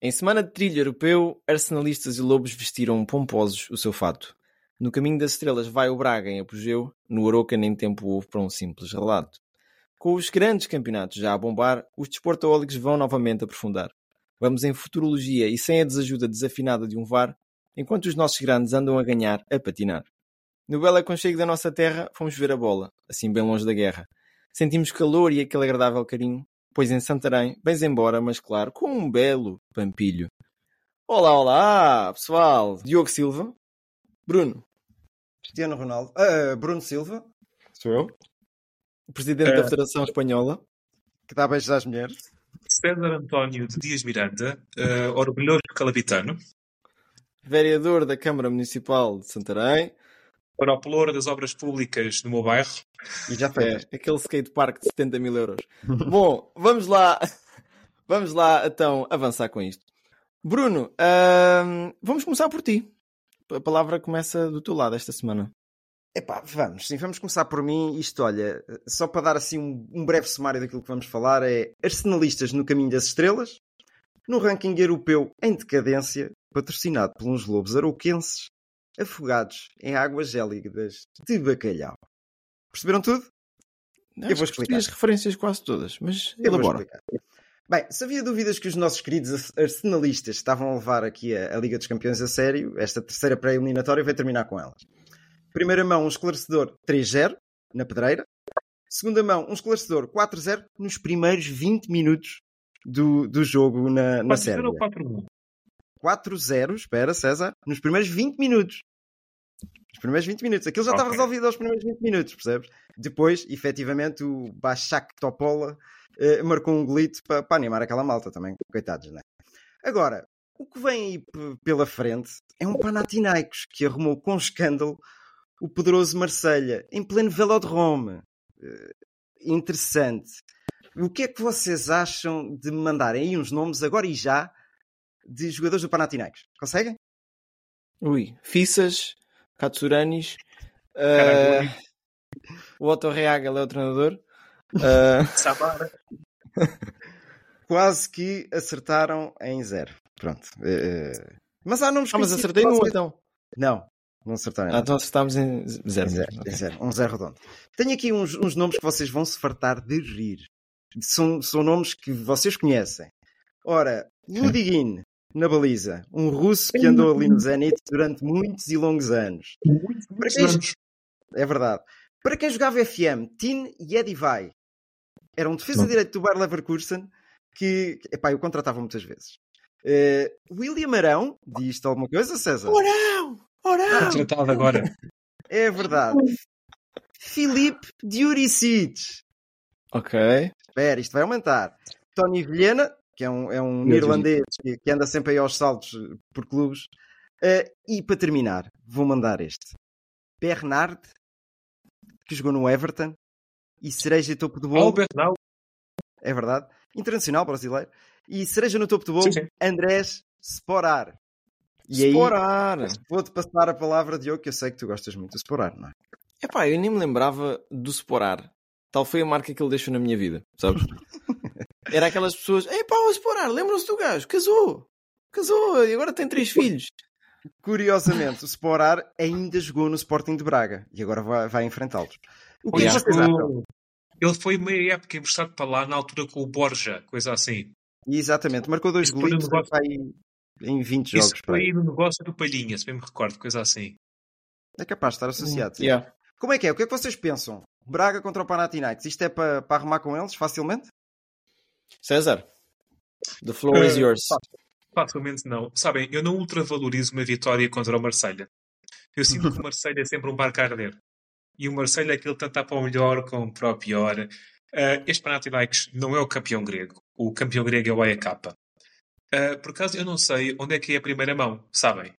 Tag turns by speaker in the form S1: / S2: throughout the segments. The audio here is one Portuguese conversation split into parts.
S1: Em semana de trilho europeu, arsenalistas e lobos vestiram pomposos o seu fato. No caminho das estrelas vai o Braga em apogeu, no Aroca nem tempo houve para um simples relato. Com os grandes campeonatos já a bombar, os desportaólicos vão novamente aprofundar. Vamos em futurologia e sem a desajuda desafinada de um VAR, enquanto os nossos grandes andam a ganhar, a patinar. No belo aconchego da nossa terra, fomos ver a bola, assim bem longe da guerra. Sentimos calor e aquele agradável carinho, pois em Santarém, bens embora, mas claro, com um belo pampilho. Olá, olá, pessoal! Diogo Silva, Bruno,
S2: Cristiano Ronaldo. Ah, Bruno Silva,
S1: sou eu, o presidente da Federação Espanhola,
S2: que dá beijos às mulheres.
S3: César António de Dias Miranda, eh, orgulhoso calabitano,
S1: vereador da Câmara Municipal de Santarém,
S3: para o pelouro das obras públicas no meu bairro.
S2: E já foi.
S1: é, aquele skatepark de 70 mil euros. Bom, vamos lá, vamos lá então avançar com isto. Bruno, ahm, vamos começar por ti. A palavra começa do teu lado esta semana.
S2: Epá, vamos, sim, vamos começar por mim. Isto, olha, só para dar assim um, um breve sumário daquilo que vamos falar, é Arsenalistas no caminho das estrelas, no ranking europeu em decadência, patrocinado por uns lobos arauquenses, afogados em águas gélidas de bacalhau. Perceberam tudo?
S1: Acho
S2: vou explicar.
S1: as referências quase todas, mas
S2: Eu vou
S1: elabora.
S2: explicar. Bem, se havia dúvidas que os nossos queridos arsenalistas estavam a levar aqui a, a Liga dos Campeões a sério, esta terceira pré-eliminatória vai terminar com elas. Primeira mão, um esclarecedor 3-0 na pedreira. Segunda mão, um esclarecedor 4-0 nos primeiros 20 minutos do, do jogo na, na
S3: 4-0
S2: Sérvia.
S3: ou 4-1?
S2: 4-0, espera, César, nos primeiros 20 minutos. Nos primeiros 20 minutos. Aquilo já estava
S3: Ok.
S2: resolvido aos primeiros 20 minutos, percebes? Depois, efetivamente, o Bachak Topola eh, marcou um golito para, animar aquela malta também. Coitados, não é? Agora, o que vem aí pela frente é um Panathinaikos que arrumou com escândalo o poderoso Marselha em pleno velodrome. Eh, interessante. O que é que vocês acham de me mandarem aí uns nomes agora e já de jogadores do Panathinaikos? Conseguem?
S1: Ui, Fissas, Katsuranis, uh, o Otto Reagel é o treinador. Uh,
S3: Samara.
S2: Quase que acertaram em zero. Pronto. Eh, eh, Mas há nomes
S1: ah, mas acertei no então.
S2: Não, não acertaram. em
S1: Ah, então acertámos em zero.
S2: Em zero, em zero. Um zero redondo. Tenho aqui uns, uns nomes que vocês vão se fartar de rir. São, são nomes que vocês conhecem. Ora, Ludigin, na baliza. Um russo que andou ali no Zenit durante muitos e longos anos.
S3: Muitos, muitos
S2: quem-
S3: anos.
S2: É verdade. Para quem jogava FM, Tin e Eddie Vai. Era um defesa direito do Bayer Leverkusen que, epá, eu contratava muitas vezes. Eh, William Arão, diz-te alguma coisa, César?
S1: Orão! Orão!
S3: Contratado agora.
S2: É verdade. Filipe Diuricic.
S1: Ok.
S2: Espera, isto vai aumentar. Tony Vilhena, que é um, é um
S1: Meu
S2: neerlandês que, que anda sempre aí aos saltos eh, por clubes. Eh, e para terminar, vou mandar este. Bernard, que jogou no Everton. E cereja de topo do bolo. É verdade. Internacional brasileiro. E cereja no topo do bolo,
S3: Sim, sim.
S2: Andrés Sporar. E aí,
S1: Sporar!
S2: vou-te passar a palavra, Diogo, que eu sei que tu gostas muito do Sporar, não é?
S1: Epá, eu nem me lembrava do Sporar. Tal foi a marca que ele deixou na minha vida, sabes? Era aquelas pessoas, epá, o Sporar, lembram-se do gajo, casou, casou e agora tem três filhos.
S2: Curiosamente, o Sporar ainda jogou no Sporting de Braga e agora vai, vai enfrentá-los. O que é que
S3: Ele
S2: vocês acham?
S3: ficou- Ele foi meia época emprestado para lá na altura com o Borja, coisa assim.
S2: Exatamente, marcou dois
S3: no negócio-
S2: aí em 20
S3: Isso
S2: jogos.
S3: foi no negócio do Palhinha, se bem me recordo, coisa assim.
S2: É capaz de estar associado. sim.
S1: Yeah.
S2: Como é que é? O que é que vocês pensam? Braga contra o Panathinaikos. Isto é para, para arrumar com eles facilmente?
S1: César, the floor is
S3: Eh,
S1: yours.
S3: Facilmente não. Sabem, eu não ultravalorizo uma vitória contra o Marselha. Eu sinto que o Marselha é sempre um barco a arder. E o Marselha é aquele tanto está para o melhor como para o pior. Uh, este Panathinaikos não é o campeão grego. O campeão grego é o AEK. Uh, por acaso, eu não sei onde é que é a primeira mão, sabem?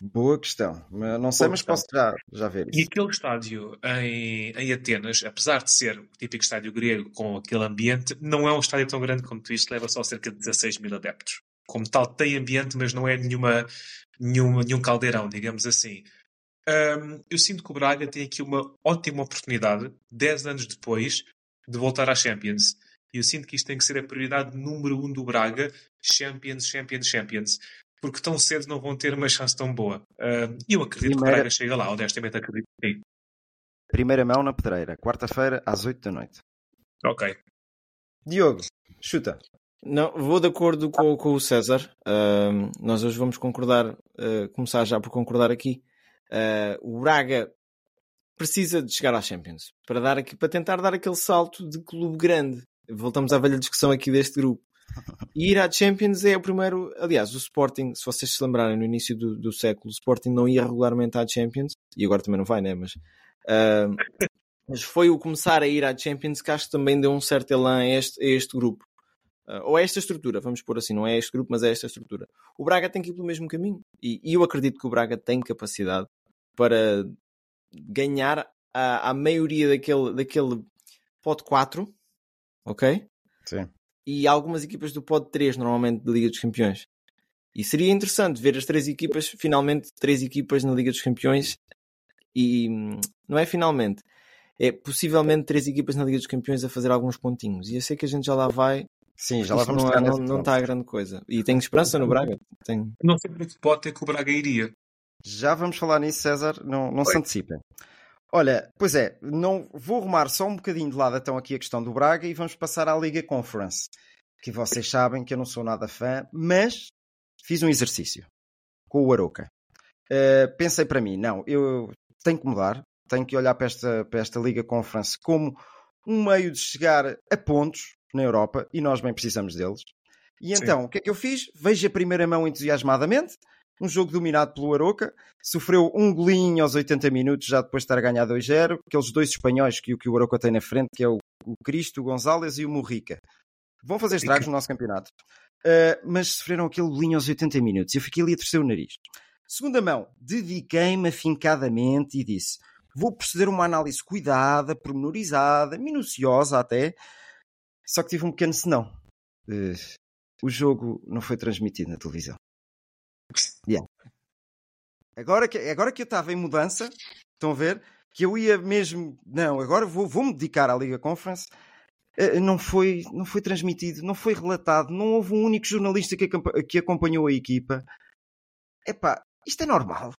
S2: Boa questão. Não sei,
S3: Boa
S2: mas
S3: questão.
S2: posso já, já ver
S3: E
S2: isso.
S3: aquele estádio em, em Atenas, apesar de ser o típico estádio grego com aquele ambiente, não é um estádio tão grande como tu isto, leva só cerca de 16 mil adeptos. Como tal, tem ambiente, mas não é nenhuma, nenhuma, nenhum caldeirão, digamos assim. Hum, eu sinto que o Braga tem aqui uma ótima oportunidade, 10 anos depois, de voltar à Champions. E eu sinto que isto tem que ser a prioridade número um do Braga: Champions, Champions, Champions. Porque tão cedo não vão ter uma chance tão boa. Hum, E eu acredito que o
S2: Primeira-
S3: Braga chega lá, honestamente acredito que sim.
S2: Primeira mão na pedreira, quarta-feira às 8 da noite.
S3: Ok.
S2: Diogo, chuta.
S1: Não, vou de acordo com, com o César. Ahm, nós hoje vamos concordar, ah, começar já por concordar aqui. Ah, o Braga precisa de chegar à Champions para, dar aqui, para tentar dar aquele salto de clube grande. Voltamos à velha discussão aqui deste grupo. E ir à Champions é o primeiro. Aliás, o Sporting, se vocês se lembrarem, no início do, do século, o Sporting não ia regularmente à Champions, e agora também não vai, né? Mas, ah, mas foi o começar a ir à Champions que acho que também deu um certo elan a este, a este grupo. Uh, ou a esta estrutura, vamos pôr assim, não é este grupo, mas é esta estrutura. O Braga tem que ir pelo mesmo caminho. E, e eu acredito que o Braga tem capacidade para ganhar a, a maioria daquele, daquele pod 4, ok?
S2: Sim.
S1: E algumas equipas do pod 3, normalmente, da Liga dos Campeões. E seria interessante ver as três equipas, finalmente, três equipas na Liga dos Campeões. E hum, não é finalmente, é possivelmente três equipas na Liga dos Campeões a fazer alguns pontinhos. E eu sei que a gente já lá vai,
S2: Sim, já lá vamos
S1: não,
S2: chegar
S1: não, não está a grande coisa. E tenho esperança no Braga. Tenho.
S3: Não sei para que pote é que o Braga iria.
S2: Já vamos falar nisso, César, não, não se antecipem. Olha, pois é, não, vou arrumar só um bocadinho de lado então aqui a questão do Braga e vamos passar à Liga Conference, que vocês sabem que eu não sou nada fã, mas fiz um exercício com o Aroca. Uh, pensei para mim, não, eu tenho que mudar, tenho que olhar para esta, para esta Liga Conference como um meio de chegar a pontos na Europa e nós bem precisamos deles. E
S3: Sim.
S2: então, o que é que eu fiz? Vejo a primeira mão entusiasmadamente, um jogo dominado pelo Aroca, sofreu um golinho aos 80 minutos, já depois de estar a ganhar 2-0. Aqueles dois espanhóis que, o- que o Aroca tem na frente, que é o, o Cristo, o Gonzalez e o Morrica. Vão fazer estragos no nosso campeonato. Uh, mas sofreram aquele golinho aos 80 minutos. Eu fiquei ali a torcer o nariz. Segunda mão, dediquei-me afincadamente e disse: vou proceder a uma análise cuidada, pormenorizada, minuciosa até. Só que tive um pequeno senão. Uh, o jogo não foi transmitido na televisão. Yeah. Agora, que, agora que eu estava em mudança, estão a ver? Que eu ia mesmo. Não, agora vou- vou-me dedicar à Liga Conference. Eh, Não foi, não foi transmitido, não foi relatado, não houve um único jornalista que, que acompanhou a equipa. Epá, isto é normal.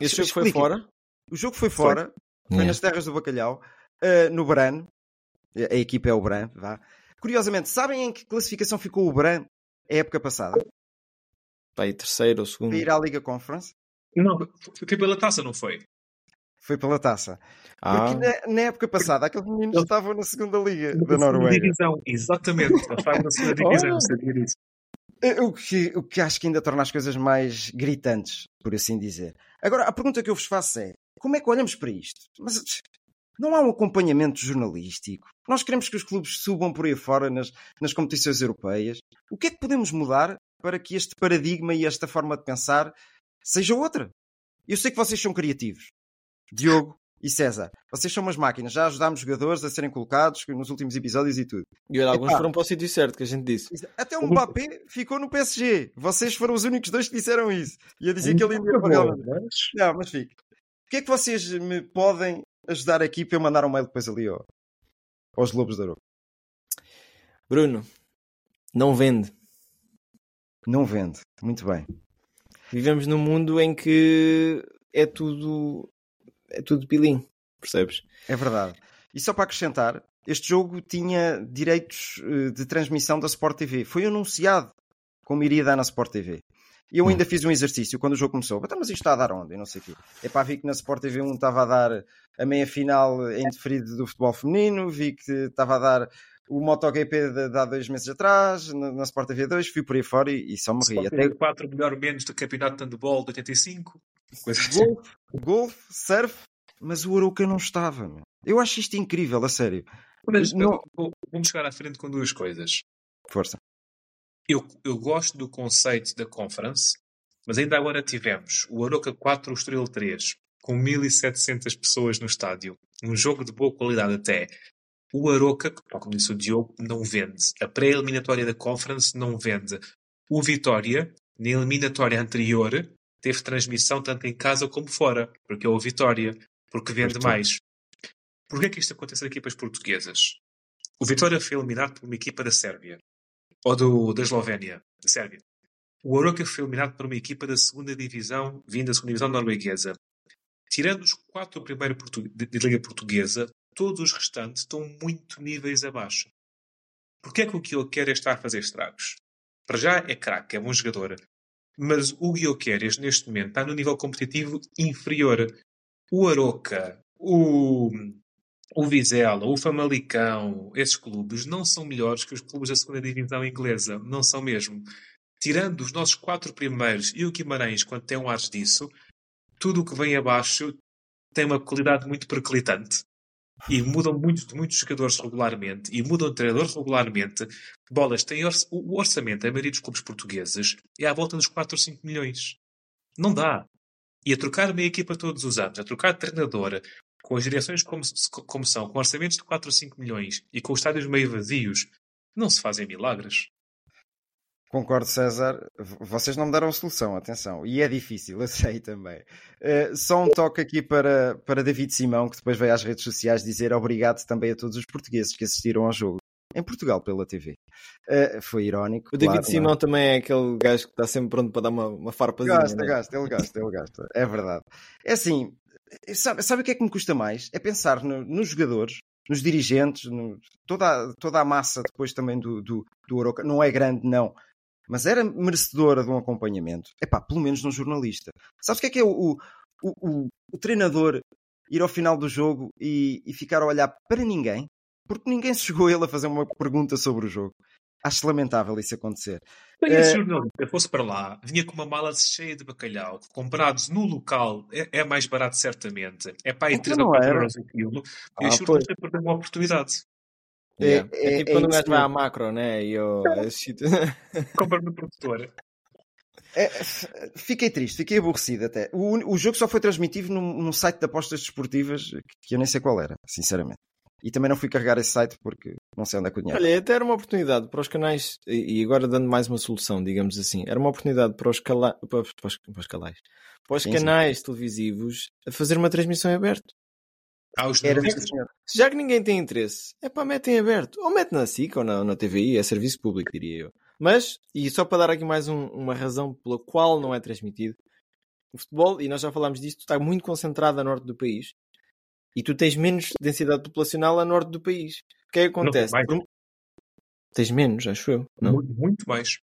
S1: Esse jogo foi fora?
S2: O jogo foi fora, foi
S1: Yeah.
S2: nas terras do bacalhau, eh, no Bran. A a equipa é o Bran, vá. Curiosamente, sabem em que classificação ficou o Bran a época passada?
S1: Pá, aí, terceiro ou segundo.
S2: Para ir à Liga Conference?
S3: Não, foi pela taça, não foi?
S2: Foi pela taça.
S1: Ah,
S2: Porque na, na época passada, aqueles meninos estavam na segunda Liga da
S3: Na segunda
S2: Noruega.
S3: divisão, exatamente. Ele estava na segunda divisão, eu sabia disso.
S2: Eh, O que, o que acho que ainda torna as coisas mais gritantes, por assim dizer. Agora, a pergunta que eu vos faço é: como é que olhamos para isto? Mas não há um acompanhamento jornalístico? Nós queremos que os clubes subam por aí fora nas, nas competições europeias. O que é que podemos mudar para que este paradigma e esta forma de pensar seja outra? Eu sei que vocês são criativos. Diogo e César, vocês são umas máquinas. Já ajudámos jogadores a serem colocados nos últimos episódios e tudo.
S1: e olha, alguns foram para o sítio certo, que a gente disse.
S2: Até o Mbappé ficou no PSG. Vocês foram os únicos dois que disseram isso. E eu dizia que ele ia pagar. Não, mas fica. O que é que vocês me podem ajudar aqui para eu mandar um mail depois ali ao- aos Lobos da Aroca?
S1: Bruno, não vende.
S2: Não vende. Muito bem.
S1: Vivemos num mundo em que é tudo. É tudo pilim, percebes?
S2: É verdade. E só para acrescentar, este jogo tinha direitos eh, de transmissão da Sport TV. Foi anunciado como iria dar na Sport TV. E eu ainda fiz um exercício quando o jogo começou. Então, mas isto está a dar onde? Eu não sei o quê. É para vi que na Sport TV 1 estava a dar a meia final em deferido do futebol feminino, vi que estava a dar o MotoGP de, de há dois meses atrás, na, na Sport TV 2, fui por aí fora e, e só me ri.
S3: Até
S2: Até
S3: 4 melhor menos do campeonato de handball de 85. Coisa
S2: golfe, golfe, surf, mas o Aroca não estava. Meu. Eu acho isto incrível, a sério.
S3: Mas,
S2: Não-
S3: Vamos chegar à frente com duas coisas.
S2: Força.
S3: Eu, eu gosto do conceito da conference, mas ainda agora tivemos o Aroca 4, o Estrela 3, com 1700 pessoas no estádio. Um jogo de boa qualidade até. O Aroca, tal como disse o Diogo, não vende. A pré-eliminatória da conference não vende. O Vitória, na eliminatória anterior, teve transmissão tanto em casa como fora, porque é o Vitória, porque vende mais. Porquê é que isto acontece a equipas portuguesas? O Vitória foi eliminado por uma equipa da Sérvia. Ou do, da Eslovénia. Da Sérvia. O Aroca foi eliminado por uma equipa da segunda divisão, vinda da segunda divisão norueguesa. Tirando os quatro primeiros de, de Liga Portuguesa, todos os restantes estão muito níveis abaixo. Porquê é que o Guilherme está a fazer estragos? Para já é craque, é bom jogador. Mas o Guilherme, neste momento, está no nível competitivo inferior. O Aroca, o, o Vizela, o Famalicão, esses clubes não são melhores que os clubes da segunda divisão inglesa. Não são mesmo. Tirando os nossos quatro primeiros e o Guimarães, quando tem um ar disso, tudo o que vem abaixo tem uma qualidade muito perclitante. E mudam muitos, muitos jogadores regularmente e mudam de treinadores regularmente. Bolas, tem orça- o orçamento, a maioria dos clubes portugueses, é à volta dos 4 ou 5 milhões. Não dá. E a trocar meia equipa todos os anos, a trocar de treinador, com as direções como, como são, com orçamentos de 4 ou 5 milhões e com os estádios meio vazios, não se fazem milagres.
S2: Concordo, César. Vocês não me deram solução, atenção. E é difícil, eu sei também. Eh, só um toque aqui para, para David Simão, que depois veio às redes sociais dizer obrigado também a todos os portugueses que assistiram ao jogo. Em Portugal, pela TV. Eh, foi irónico.
S1: O David
S2: claro,
S1: Simão
S2: não
S1: também é aquele gajo que está sempre pronto para dar uma, uma
S2: é?
S1: farpazinha.
S2: Gasta,
S1: né?
S2: gasta, ele gasta, ele gasta. É verdade. É assim, sabe, sabe o que é que me custa mais? É pensar no- nos jogadores, nos dirigentes, no- toda, a- toda a massa depois também do, do, do Oroca. Não é grande, não. Mas era merecedora de um acompanhamento. É pá, pelo menos num jornalista. Sabes o que é que é o, o, o, o treinador ir ao final do jogo e, e ficar a olhar para ninguém? Porque ninguém se chegou a ele a fazer uma pergunta sobre o jogo. Acho lamentável isso acontecer.
S3: Se esse
S2: Eh,
S3: jornalista fosse para lá, vinha com uma mala cheia de bacalhau, comprados no local, é, é mais barato certamente. É para
S2: Então
S3: 3
S2: não
S3: ou 4
S2: era.
S3: euros aquilo.
S1: Ah,
S3: e o jornalista perdeu uma oportunidade.
S1: Yeah.
S2: É-
S1: É,
S2: é-
S1: tipo
S2: é
S1: quando o gajo vai à macro, né? E eu, esse sítio-
S3: Compra no produtor.
S2: É, fiquei triste, fiquei aborrecido até. O, o jogo só foi transmitido num, num site de apostas desportivas que eu nem sei qual era, sinceramente. E também não fui carregar esse site porque não sei onde é que o dinheiro.
S1: Olha, até era uma oportunidade para os canais, e agora dando mais uma solução, digamos assim, era uma oportunidade para os, cala... para os, para os- para os calais, para os
S2: Sim, sim.
S1: canais televisivos a fazer uma transmissão em aberto.
S3: Há os
S2: Era.
S1: Já que ninguém tem interesse, é pá, metem em aberto. Ou mete na SIC ou na, na TVI, é serviço público, diria eu. Mas, e só para dar aqui mais um- uma razão pela qual não é transmitido, o futebol, e nós já falámos disto, está muito concentrado a norte do país. E tu tens menos densidade populacional a norte do país. O que é que acontece?
S3: mais.
S1: Por- Tens menos, acho eu. Não?
S3: muito, muito mais.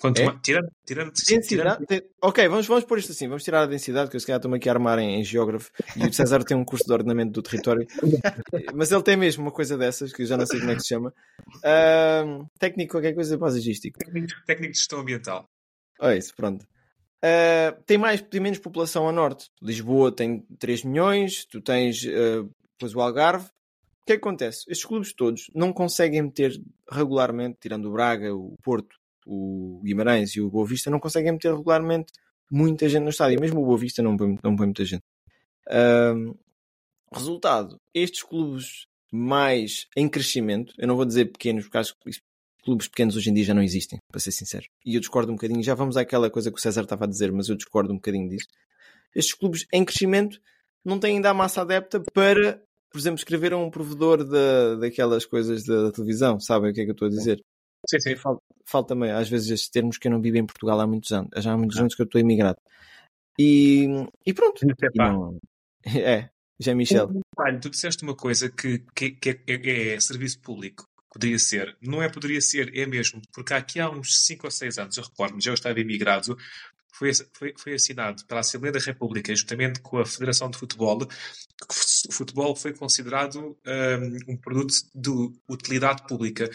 S3: Quanto
S1: É?
S3: mais tirando, tirando,
S1: Densidade?
S3: tirando-
S1: Ok, vamos, vamos pôr isto assim. Vamos tirar a densidade, que eu se calhar estou-me aqui a armar em, em geógrafo. E o César tem um curso de ordenamento do território. Mas ele tem mesmo uma coisa dessas, que eu já não sei como é que se chama. Ahm, técnico, qualquer coisa paisagístico.
S3: técnico, técnico de gestão ambiental.
S1: É isso, pronto. Ah, tem, mais, tem menos população a norte. Lisboa tem 3 milhões, tu tens ah, depois o Algarve. O que é que acontece? Estes clubes todos não conseguem meter regularmente, tirando o Braga, o Porto, o Guimarães e o Boa Vista, não conseguem meter regularmente muita gente no estádio. Mesmo o Boa Vista não põe, não põe muita gente. Ahm, resultado, estes clubes mais em crescimento, eu não vou dizer pequenos, porque acho que clubes pequenos hoje em dia já não existem, para ser sincero. E eu discordo um bocadinho, já vamos àquela coisa que o César estava a dizer, mas eu discordo um bocadinho disso. Estes clubes em crescimento não têm ainda a massa adepta para, por exemplo, escrever a um provedor da, daquelas coisas da, da televisão, sabem o que é que eu estou a dizer?
S3: Sim, sim.
S1: Falta, falta também, às vezes, estes termos que eu não vivo em Portugal há muitos anos, já há muitos anos que eu estou imigrado. E, e pronto. E não- É, já Michel.
S3: Tu disseste uma coisa que, que, que é, é- é serviço público. Poderia ser. Não é poderia ser, é mesmo. Porque aqui há uns 5 ou 6 anos, eu recordo-me, já eu estava imigrado, foi, foi, foi assinado pela Assembleia da República, juntamente com a Federação de Futebol, que o futebol foi considerado um, um produto de utilidade pública.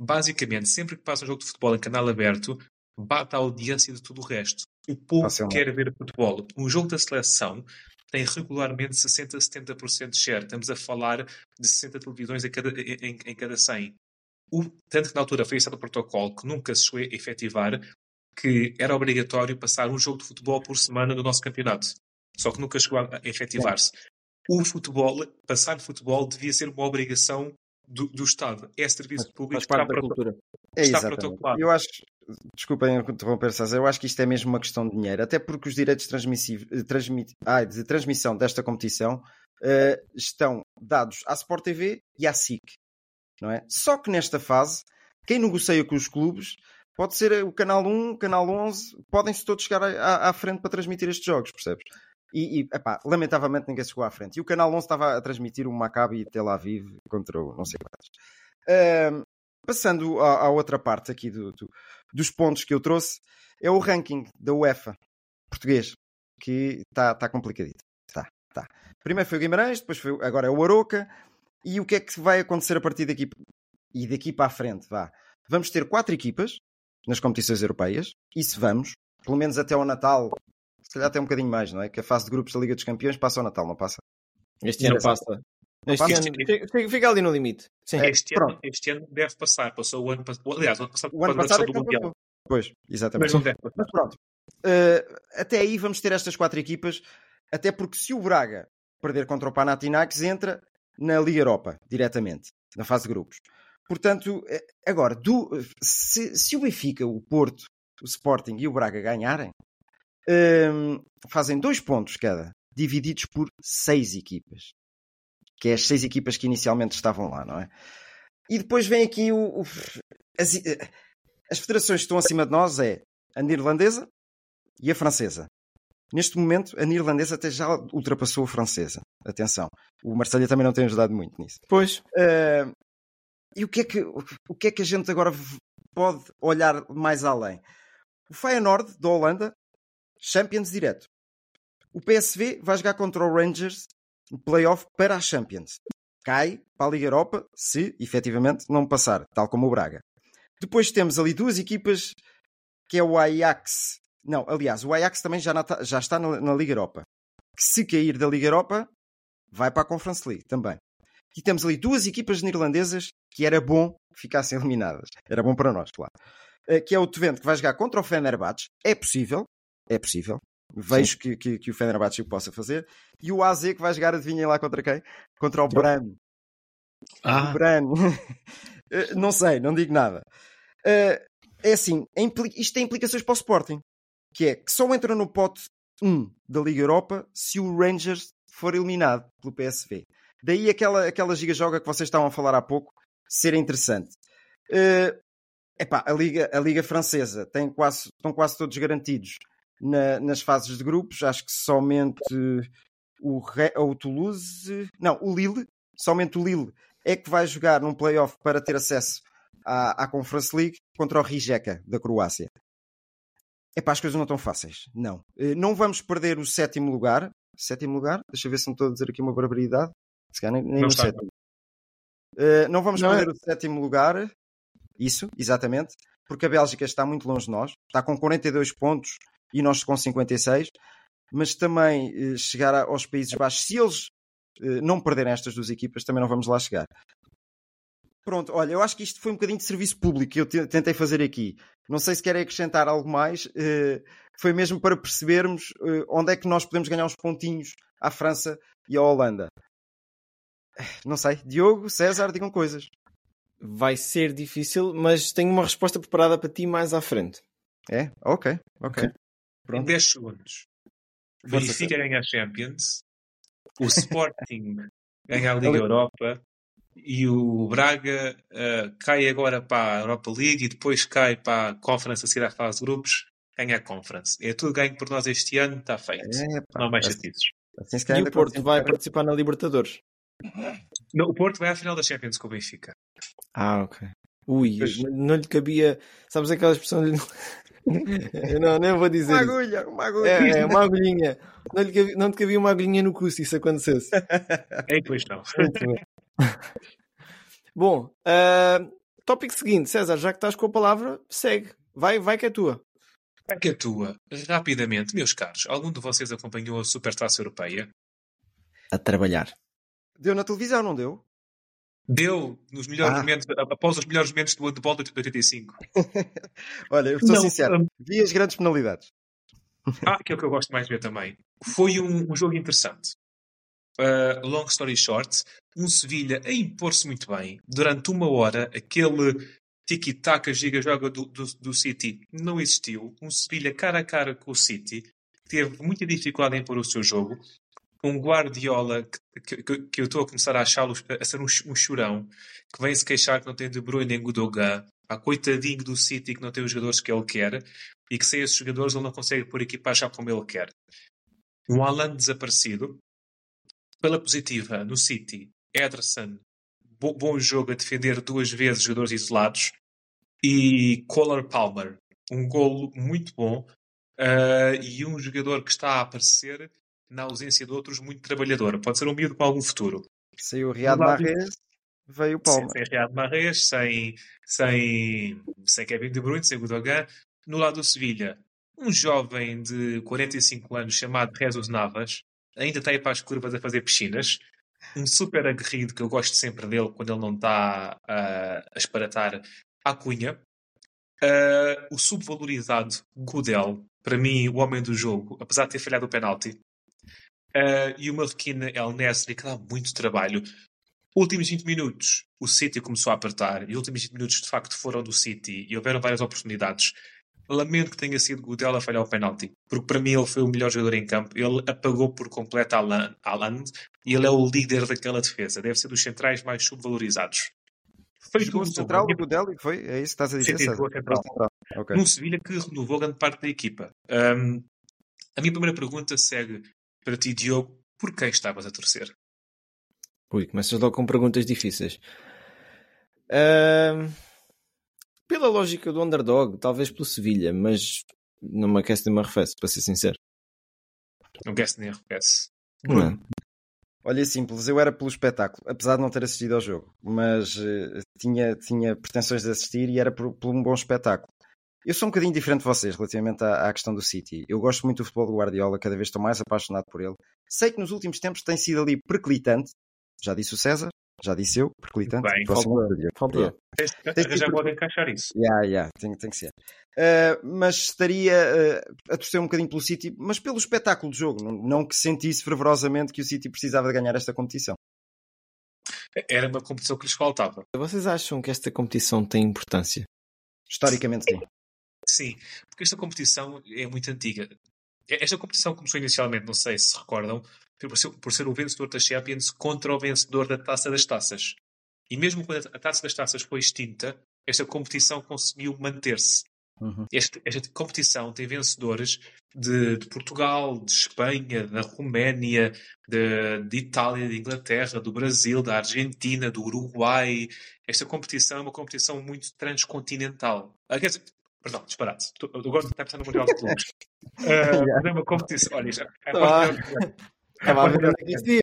S3: Basicamente, sempre que passa um jogo de futebol em canal aberto, bate a audiência de tudo o resto. O povo quer ver futebol. Um jogo da seleção tem regularmente 60% a 70% de share. Estamos a falar de 60 televisões em cada, em, em cada 100. O, tanto que na altura foi esse o protocolo que nunca se chegou a efetivar, que era obrigatório passar um jogo de futebol por semana no nosso campeonato. Só que nunca chegou a efetivar-se. O futebol, passar futebol, devia ser uma obrigação do, do Estado. É serviço público.
S1: Faz parte da cultura.
S2: É
S3: está protocolado.
S2: Eu acho, desculpem interromper, César, eu acho que isto é mesmo uma questão de dinheiro, até porque os direitos transmit, ah, de transmissão desta competição eh, estão dados à Sport TV e à SIC, não é? Só que nesta fase, quem negocia com os clubes pode ser o Canal 1, Canal 11, podem-se todos chegar à, à frente para transmitir estes jogos, percebes? E, e epá, lamentavelmente ninguém chegou à frente. E o Canal 11 estava a transmitir o Maccabi Tel Aviv contra o não sei quantos. Passando à, à outra parte aqui do, do- dos pontos que eu trouxe, é o ranking da UEFA português, que está tá complicadito. Tá, tá. Primeiro foi o Guimarães, depois foi, agora é o Aroca. E o que é que vai acontecer a partir daqui e daqui para a frente? Vá. Vamos ter quatro equipas nas competições europeias, e se vamos, pelo menos até ao Natal, se calhar até um bocadinho mais, não é? Que a fase de grupos da Liga dos Campeões passa ao Natal, não passa?
S1: Este ano passa.
S2: Não
S1: Este
S2: passa?
S1: ano fica- ali no limite. Sim.
S2: É,
S3: Este, ano,
S2: pronto.
S3: este ano deve passar. Passou o ano passado. Aliás, o ano passado
S2: O ano passado é
S3: do Mundial.
S2: passou. Pois,
S3: Mas
S2: exatamente.
S3: passar.
S2: Mas pronto. Uh, até aí vamos ter estas quatro equipas, até porque se o Braga perder contra o Panathinaikos, entra na Liga Europa, diretamente, na fase de grupos. Portanto, eh, agora, do- se, se o Benfica, o Porto, o Sporting e o Braga ganharem, hum, fazem dois pontos cada, divididos por seis equipas. Que é as seis equipas que inicialmente estavam lá, não é? E depois vem aqui o, o- as, eh, as federações que estão acima de nós é a neerlandesa e a francesa. Neste momento, a neerlandesa até já ultrapassou a francesa. Atenção. O Marselha também não tem ajudado muito nisso.
S1: Pois.
S2: Uh, e o que, é que, o que é que a gente agora pode olhar mais além? O Feyenoord, da Holanda, Champions direto. O PSV vai jogar contra o Rangers no playoff para a Champions. Cai para a Liga Europa se, efetivamente, não passar, tal como o Braga. Depois temos ali duas equipas, que é o Ajax. Não, aliás, o Ajax também já, na- já está na, na Liga Europa. Que se cair da Liga Europa, vai para a Conference League também. E temos ali duas equipas neerlandesas que era bom que ficassem eliminadas. Era bom para nós, claro. Eh, Que é o Twente que vai jogar contra o Fenerbahçe. É possível. É possível. Vejo que, que, que o Fenerbahçe o possa fazer. E o AZ que vai jogar, adivinhem lá contra quem? Contra o Bran.
S4: Ah.
S2: O Bran. Eh, não sei, não digo nada. Eh, é assim, isto tem implicações para o Sporting. Que é que só entra no pote 1 da Liga Europa se o Rangers for eliminado pelo PSV. Daí aquela, aquela giga-joga que vocês estavam a falar há pouco ser interessante. Eh, epá, a, Liga, a Liga Francesa tem quase, estão quase todos garantidos na- nas fases de grupos. Acho que somente o, Re- o Toulouse, não, o Lille, somente o Lille é que vai jogar num playoff para ter acesso à, à Conference League contra o Rijeka da Croácia. Epá, as coisas não estão fáceis. Não. Eh, Não vamos perder o sétimo lugar. Sétimo lugar? Deixa eu ver se não estou a dizer aqui uma barbaridade. Se calhar nem, nem
S3: Não
S2: no sétimo. Eh, não vamos
S1: Não é?
S2: perder o sétimo lugar. Isso, exatamente. Porque a Bélgica está muito longe de nós. Está com 42 pontos e nós com 56. Mas também eh, chegar aos Países Baixos, se eles eh, não perderem estas duas equipas, também não vamos lá chegar. Pronto, olha, eu acho que isto foi um bocadinho de serviço público que eu te- tentei fazer aqui. Não sei se querem acrescentar algo mais. eh, foi mesmo para percebermos onde é que nós podemos ganhar uns pontinhos à França e à Holanda. Não sei. Diogo, César, digam coisas.
S1: Vai ser difícil, mas tenho uma resposta preparada para ti mais à frente.
S2: É? Ok, ok.
S3: Em
S2: Pronto.
S3: 10 segundos.
S2: Força,
S3: Benfica ganha a Champions, o Sporting ganha a Liga Europa e o Braga eh, cai agora para a Europa League e depois cai para a Conference a seguir à fase de grupos, ganha a Conference. É tudo ganho por nós este ano, está feito.
S2: É, pá,
S3: Não há mais
S2: assim-
S3: chatices.
S2: assim se
S1: E o Porto vai participar na Libertadores.
S3: Não, o Porto vai à final da Champions com o Benfica.
S1: Ah, ok. Ui,
S2: Pois.
S1: não lhe cabia. Sabes aquela expressão? não, nem vou dizer.
S2: Uma
S1: isso.
S2: agulha, uma agulha.
S1: É, é, uma agulhinha. Não, lhe cabia, não te cabia uma agulhinha no cu se isso acontecesse.
S3: É, pois não.
S1: Bom, ah, tópico seguinte, César, já que estás com a palavra, segue. Vai, vai que é tua.
S3: Aqui a tua, rapidamente, meus caros, algum de vocês acompanhou a Supertaça Europeia?
S1: A trabalhar.
S2: Deu na televisão, não deu?
S3: Deu nos melhores
S2: Ah.
S3: momentos, após os melhores momentos do handball de 85.
S2: Olha, eu sou
S3: Não,
S2: sincero,
S3: um,
S2: vi as grandes penalidades.
S3: Ah, que é o que eu gosto mais de ver também. Foi um, um jogo interessante. Uh, long story short, um Sevilha a impor-se muito bem. Durante uma hora, aquele tiki-taka giga-joga do, do, do City não existiu. Um Sevilha cara a cara com o City teve muita dificuldade em pôr o seu jogo. Um Guardiola que, que, que eu estou a começar a achá-lo a ser um, um chorão que vem se queixar que não tem De Bruyne nem Gudogan. Há coitadinho do City que não tem os jogadores que ele quer e que sem esses jogadores ele não consegue pôr a equipa já como ele quer. Um Alan desaparecido. Pela positiva, no City, Ederson, bo- bom jogo a defender duas vezes jogadores isolados. E Collar Palmer, um golo muito bom ah, e um jogador que está a aparecer na ausência de outros muito trabalhador. Pode ser um miúdo com algum futuro.
S2: Saiu o
S3: lado-
S2: Mahrez, veio o
S3: Sem,
S2: Palma.
S3: sem Riyad Mahrez, sem, sem, sem Kevin De Bruyne, sem Gudogan. No lado do Sevilha, um jovem de 45 anos chamado Jesus Navas, ainda está aí para as curvas a fazer piscinas. Um super aguerrido que eu gosto sempre dele quando ele não está a esparatar à cunha. Ah, o subvalorizado Gudel, para mim, o homem do jogo, apesar de ter falhado o penalti. Ah, e o Marroquina El Nesri, que dá muito trabalho. Últimos 20 minutos, o City começou a apertar e os últimos 20 minutos de facto foram do City e houveram várias oportunidades. Lamento que tenha sido Godel a falhar o penalti, porque para mim ele foi o melhor jogador em campo. Ele apagou por completo Haaland Haaland e ele é o líder daquela defesa. Deve ser dos centrais mais subvalorizados. Foi tudo
S2: central o Godel e foi? É isso que estás a dizer,
S3: central.
S2: Central. Ok.
S3: Num Sevilha que renovou grande parte da equipa. Ahm, a minha primeira pergunta segue para ti, Diogo. Por quem estavas a torcer?
S1: Ui, começas logo com perguntas difíceis. Ahm, pela lógica do underdog, talvez pelo Sevilha, mas não me aquece nem me arrefece, para ser sincero.
S3: Não guess nem arrefece.
S1: Não.
S2: Olha, é simples, eu era pelo espetáculo, apesar de não ter assistido ao jogo, mas eh, tinha, tinha pretensões de assistir e era por, por um bom espetáculo. Eu sou um bocadinho diferente de vocês relativamente à, à questão do City. Eu gosto muito do futebol do Guardiola, cada vez estou mais apaixonado por ele. Sei que nos últimos tempos tem sido ali perclitante, já disse o César, já disse eu, perclitante.
S3: Bem,
S2: Próximo
S1: falta-
S3: modo de encaixar isso.
S2: Yeah, yeah, tem, tem que ser. Uh, mas estaria uh, a torcer um bocadinho pelo City, mas pelo espetáculo do jogo, não, não que sentisse fervorosamente que o City precisava de ganhar esta competição.
S3: Era uma competição que lhes faltava.
S1: Vocês acham que esta competição tem importância?
S2: Historicamente, sim.
S3: Sim, porque esta competição é muito antiga. Esta competição começou inicialmente, não sei se se recordam, por ser, o vencedor da Champions contra o vencedor da Taça das Taças. E mesmo quando a Taça das Taças foi extinta, esta competição conseguiu manter-se.
S2: Uhum.
S3: Esta, esta competição tem vencedores de, de Portugal, de Espanha, da Roménia, de, de Itália, de Inglaterra, do Brasil, da Argentina, do Uruguai. Esta competição é uma competição muito transcontinental. Perdão, disparate. Estou- Agora está a pensar no Mundial de Clubes. Ah, mas é uma competição. Olha, já. é
S1: Ah.
S3: uma-
S1: Estava a ver onde é que isto ia.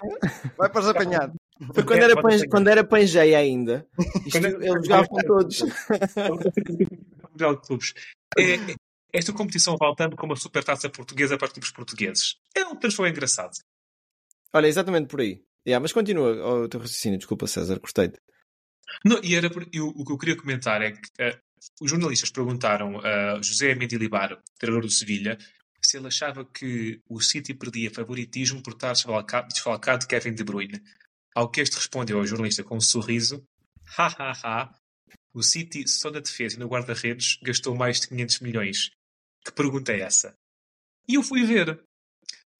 S2: Vai para os apanhados.
S1: Foi quando
S3: É,
S1: era, pan, quando era Pangeia ainda. Isto,
S3: Quando era-
S1: eles jogavam com todos.
S3: Mundial de Clubes. É, é- esta competição vale tanto como a supertaça portuguesa para os clubes portugueses. É um transfer engraçado.
S1: Olha, exatamente por aí. Yeah, mas continua o teu raciocínio, desculpa César, gostei-te.
S3: Não, e era por- e o, que eu queria comentar é que eh, os jornalistas perguntaram a José Mendilibar, treinador do Sevilha, se ele achava que o City perdia favoritismo por estar desfalcado, de Kevin De Bruyne. Ao que este respondeu ao jornalista com um sorriso: ha ha ha, o City só na defesa e no guarda-redes gastou mais de 500 milhões. Que pergunta é essa? E eu fui ver.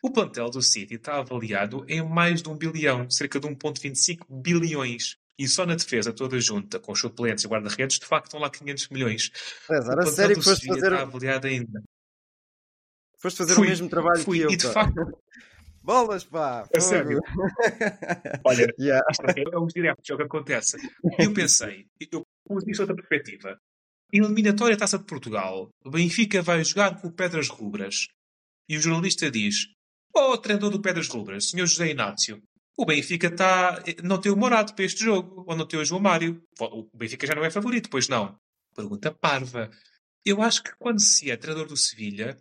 S3: O plantel do City está avaliado em mais de um bilhão, cerca de 1,25 bilhões. E só na defesa toda junta, com os suplentes e guarda-redes, de facto estão lá 500 milhões.
S2: César,
S3: o
S2: a
S3: plantel
S2: sério que foste fazer,
S3: está avaliado ainda.
S2: foste fazer
S3: Fui,
S2: o mesmo trabalho
S3: fui,
S2: que eu.
S3: e de
S2: pá.
S3: facto,
S2: Bolas, pá! fogo.
S3: sério. Olha,
S2: Yeah.
S3: isto é, é os diretos, é o que acontece. Eu pensei, eu pus isso outra perspectiva. Eliminatória Taça de Portugal, o Benfica vai jogar com o Pedras Rubras. E o jornalista diz: Oh, treinador do Pedras Rubras, senhor José Inácio, o Benfica tá, não tem o Morato para este jogo, ou não tem o João Mário. O Benfica já não é favorito, pois não? Pergunta parva. Eu acho que quando se é treinador do Sevilha,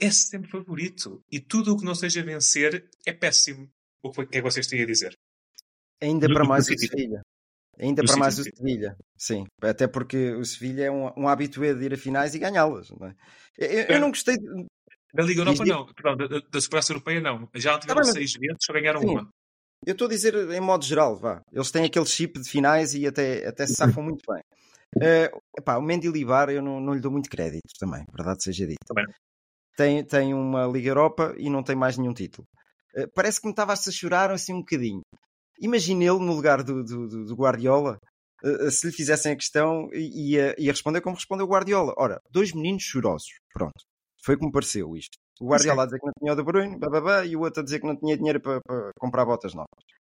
S3: é sempre favorito. E tudo o que não seja vencer é péssimo. O que é que vocês têm a dizer?
S2: Ainda
S3: No-
S2: para mais o
S3: City.
S2: Sevilha. Ainda
S3: No
S2: para mais o. Sevilha. Sim, até porque o Sevilha é um, um habitué de ir a finais e ganhá-las. não é? Eu, eu- não gostei. de-
S3: Da Liga Europa,
S2: Diz-
S3: não. Perdão, da, da, Supertaça Europeia, não. Já tiveram
S2: bem, mas-
S3: seis vezes, só ganharam
S2: Sim.
S3: uma.
S2: Eu estou a dizer em modo geral, vá. Eles têm aquele chip de finais e até, até se safam muito bem. Eh, epá, o Mendy Libar eu não, não lhe dou muito crédito também, verdade seja dita.
S3: Também.
S2: Tem, tem uma Liga Europa e não tem mais nenhum título. Eh, parece que me estava-se a chorar assim um bocadinho. Imagine ele no lugar do, do, do- Guardiola, eh, se lhe fizessem a questão e ia, ia responder como respondeu o Guardiola. Ora, dois meninos chorosos. Pronto. Foi como pareceu isto. O Guardiola a dizer que não tinha o De Bruyne, bababá, e o outro a dizer que não tinha dinheiro para, para comprar botas novas.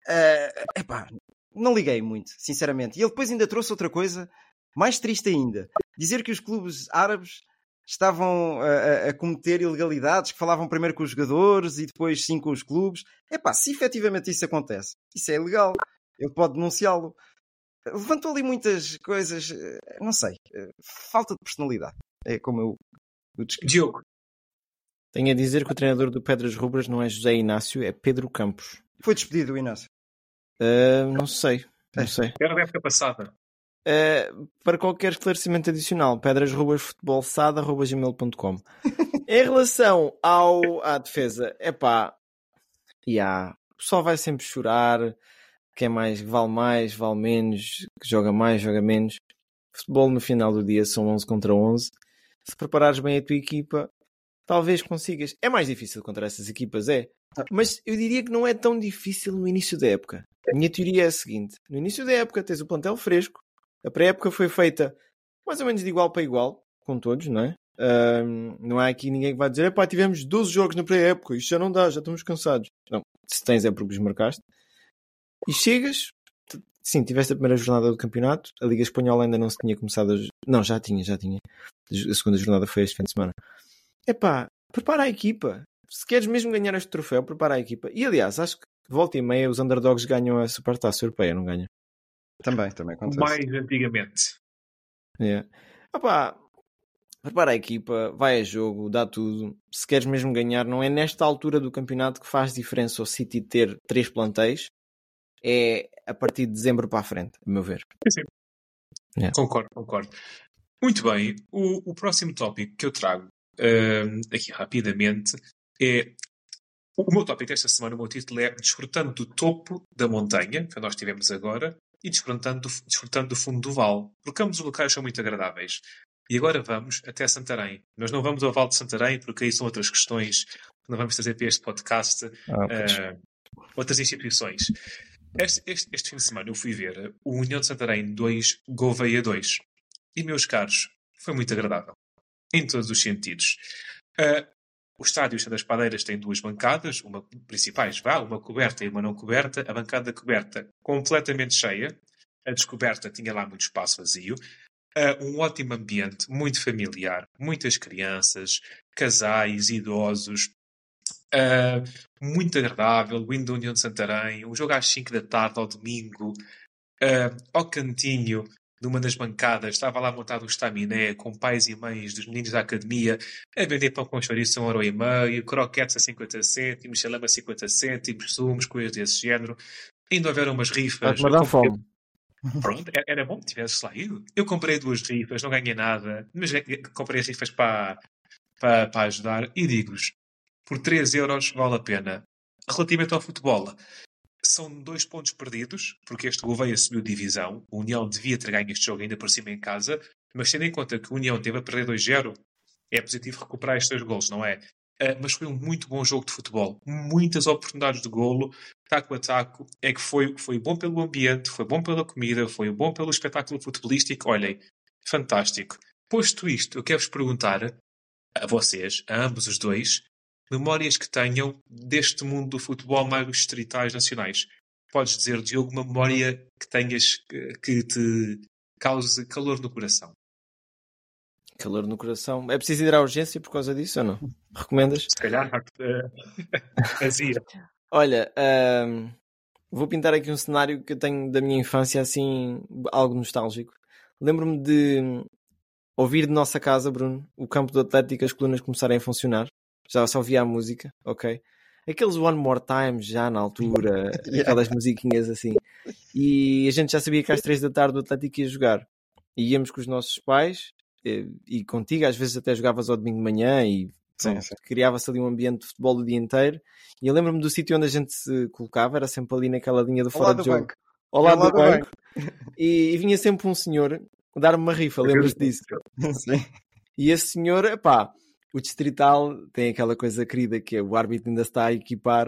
S2: Eh, epá, não liguei muito, sinceramente. E ele depois ainda trouxe outra coisa mais triste ainda. Dizer que os clubes árabes estavam a, a- cometer ilegalidades, que falavam primeiro com os jogadores e depois sim com os clubes. Epá, se efetivamente isso acontece, isso é ilegal. Ele pode denunciá-lo. Levantou ali muitas coisas, eh, não sei, eh, falta de personalidade. É como eu, eu descrevo.
S3: Diogo,
S1: Tenho a dizer que o treinador do Pedras Rubras não é José Inácio, é Pedro Campos.
S2: Foi despedido o Inácio.
S1: Ah, não sei, não
S2: É.
S1: sei.
S3: era da época passada.
S1: Uh, para qualquer esclarecimento adicional, pedrasrubasfutebolsada.gmail.com Em relação ao, à defesa, é pá, yeah, o pessoal vai sempre chorar, quem mais vale mais, vale menos, que joga mais, joga menos. Futebol no final do dia são 11 contra 11. Se preparares bem a tua equipa, talvez consigas. É mais difícil contra essas equipas, é. Mas eu diria que não é tão difícil no início da época. A minha teoria é a seguinte: no início da época tens o plantel fresco, a pré-época foi feita mais ou menos de igual para igual, com todos, não é? Não há aqui ninguém que vai dizer, pá, tivemos 12 jogos na pré-época, isto já não dá, já estamos cansados. Não, se tens é porque os marcaste. E chegas, sim, tiveste a primeira jornada do campeonato, a Liga Espanhola ainda não se tinha começado a... Não, já tinha, já tinha. A segunda jornada foi este fim de semana. Epá, prepara a equipa. Se queres mesmo ganhar este troféu, prepara a equipa. E aliás, acho que volta e meia os underdogs ganham a Supertaça Europeia, não ganham?
S2: Também, também acontece.
S3: Mais antigamente.
S1: Yeah. Opá, prepara a equipa, vai a jogo, dá tudo. Se queres mesmo ganhar, não é nesta altura do campeonato que faz diferença o City ter três plantéis. É a partir de dezembro para a frente, a meu ver.
S3: Sim.
S1: Yeah.
S3: Concordo, concordo. Muito bem, o, o próximo tópico que eu trago ahm, aqui rapidamente é. O, meu tópico desta semana, o meu título é Desfrutando do topo da montanha, que nós tivemos agora, e desfrutando do, desfrutando do fundo do vale, porque ambos os locais são muito agradáveis. E agora vamos até Santarém. Nós não vamos ao Vale de Santarém, porque aí são outras questões que não vamos trazer para este podcast.
S1: Ah,
S3: ah, outras instituições. Este, este, este fim de semana eu fui ver o União de Santarém 2, Gouveia 2. E, meus caros, foi muito agradável. Em todos os sentidos. Ah, o estádio das Padeiras tem duas bancadas, uma principais, vá, uma coberta e uma não coberta. A bancada coberta completamente cheia. A descoberta tinha lá muito espaço vazio. Ah, um ótimo ambiente, muito familiar, muitas crianças, casais, idosos, ah, muito agradável, da União de Santarém, um jogo às 5 da tarde ao domingo, ah, ao cantinho de uma das bancadas, estava lá montado um estaminé com pais e mães dos meninos da academia a vender pão com chouriço a um euro e meio, croquetes a 50 cêntimos, salame a 50 cêntimos, sumos, coisas desse género. Ainda houveram umas rifas. Eu comprei-
S1: fome.
S3: Pronto, era- bom que tivesse lá ido. Eu comprei duas rifas, não ganhei nada, mas comprei as rifas para, para, para ajudar e digo-vos, por 3 euros vale a pena. Relativamente ao futebol, são dois pontos perdidos, porque este Gouveia subiu divisão. O União devia ter ganho este jogo ainda por cima em casa, mas tendo em conta que o União teve a perder 2-0, é positivo recuperar estes dois golos, não é? Ah, mas foi um muito bom jogo de futebol. Muitas oportunidades de golo, taco a taco. É que foi, foi bom pelo ambiente, foi bom pela comida, foi bom pelo espetáculo futebolístico. Olhem, fantástico. Posto isto, eu quero-vos perguntar a vocês, a ambos os dois, memórias que tenham deste mundo do futebol mais dos distritais nacionais. Podes dizer, Diogo, uma memória que tenhas que, te cause calor no coração.
S1: Calor no coração. É preciso ir à urgência por causa disso ou não? Recomendas?
S3: Se calhar, eh, fazia.
S1: Olha, ahm, vou pintar aqui um cenário que eu tenho da minha infância, assim, algo nostálgico. Lembro-me de ouvir de nossa casa, Bruno, o campo do Atlético, as colunas começarem a funcionar. Já só ouvia a música, ok? Aqueles One More Time já na altura,
S2: Yeah.
S1: aquelas musiquinhas assim. E a gente já sabia que às três da tarde o Atlético ia jogar. E íamos com os nossos pais eh, e contigo, às vezes até jogavas ao domingo de manhã e criava-se ali um ambiente de futebol o dia inteiro. E eu lembro-me do sítio onde a gente se colocava, era sempre ali naquela linha do fora
S2: lado
S1: de
S2: do
S1: jogo,
S2: banco.
S1: ao lado
S2: Ao
S1: do
S2: do
S1: banco. E, e vinha sempre um senhor dar-me uma rifa, lembras-te disso?
S2: Sim.
S1: E esse senhor, pá, o Distrital tem aquela coisa querida que é o árbitro ainda está a equipar.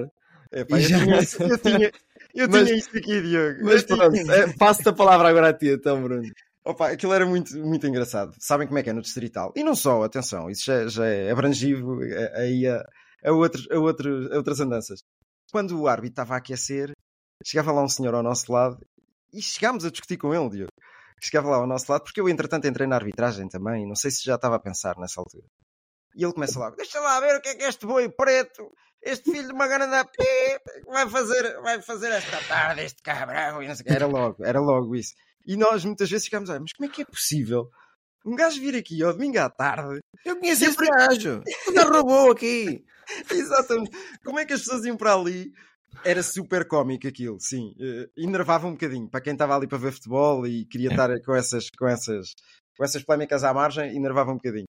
S2: Epá,
S1: E
S2: eu,
S1: já-
S2: tinha, isso- eu tinha, eu
S1: Mas-
S2: tinha isto aqui, Diogo.
S1: Mas pronto, eh, passo-te a palavra agora a ti, então, Bruno.
S2: Opa, aquilo era muito, muito engraçado. Sabem como é que é no Distrital? E não só, atenção, isso já, já é abrangivo eh, aí a, a, outros, a, outros, a outras andanças. Quando o árbitro estava a aquecer, chegava lá um senhor ao nosso lado e chegámos a discutir com ele, Diogo. Chegava lá ao nosso lado, porque eu entretanto entrei na arbitragem também, não sei se já estava a pensar nessa altura. E ele começa logo, deixa lá ver o que é que este boi preto, este filho de uma grande pé, vai fazer, vai fazer esta tarde, este cabrão, e não sei. Era logo, era logo isso. E nós muitas vezes ficámos a mas como é que é possível um gajo vir aqui ao domingo à tarde?
S1: Eu conheço este gajo, ainda roubou aqui.
S2: Exatamente. Como é que as pessoas iam para ali? Era super cómico aquilo, sim. Eh, enervava um bocadinho para quem estava ali para ver futebol e queria estar com essas, com essas, com essas polémicas à margem, enervava um bocadinho.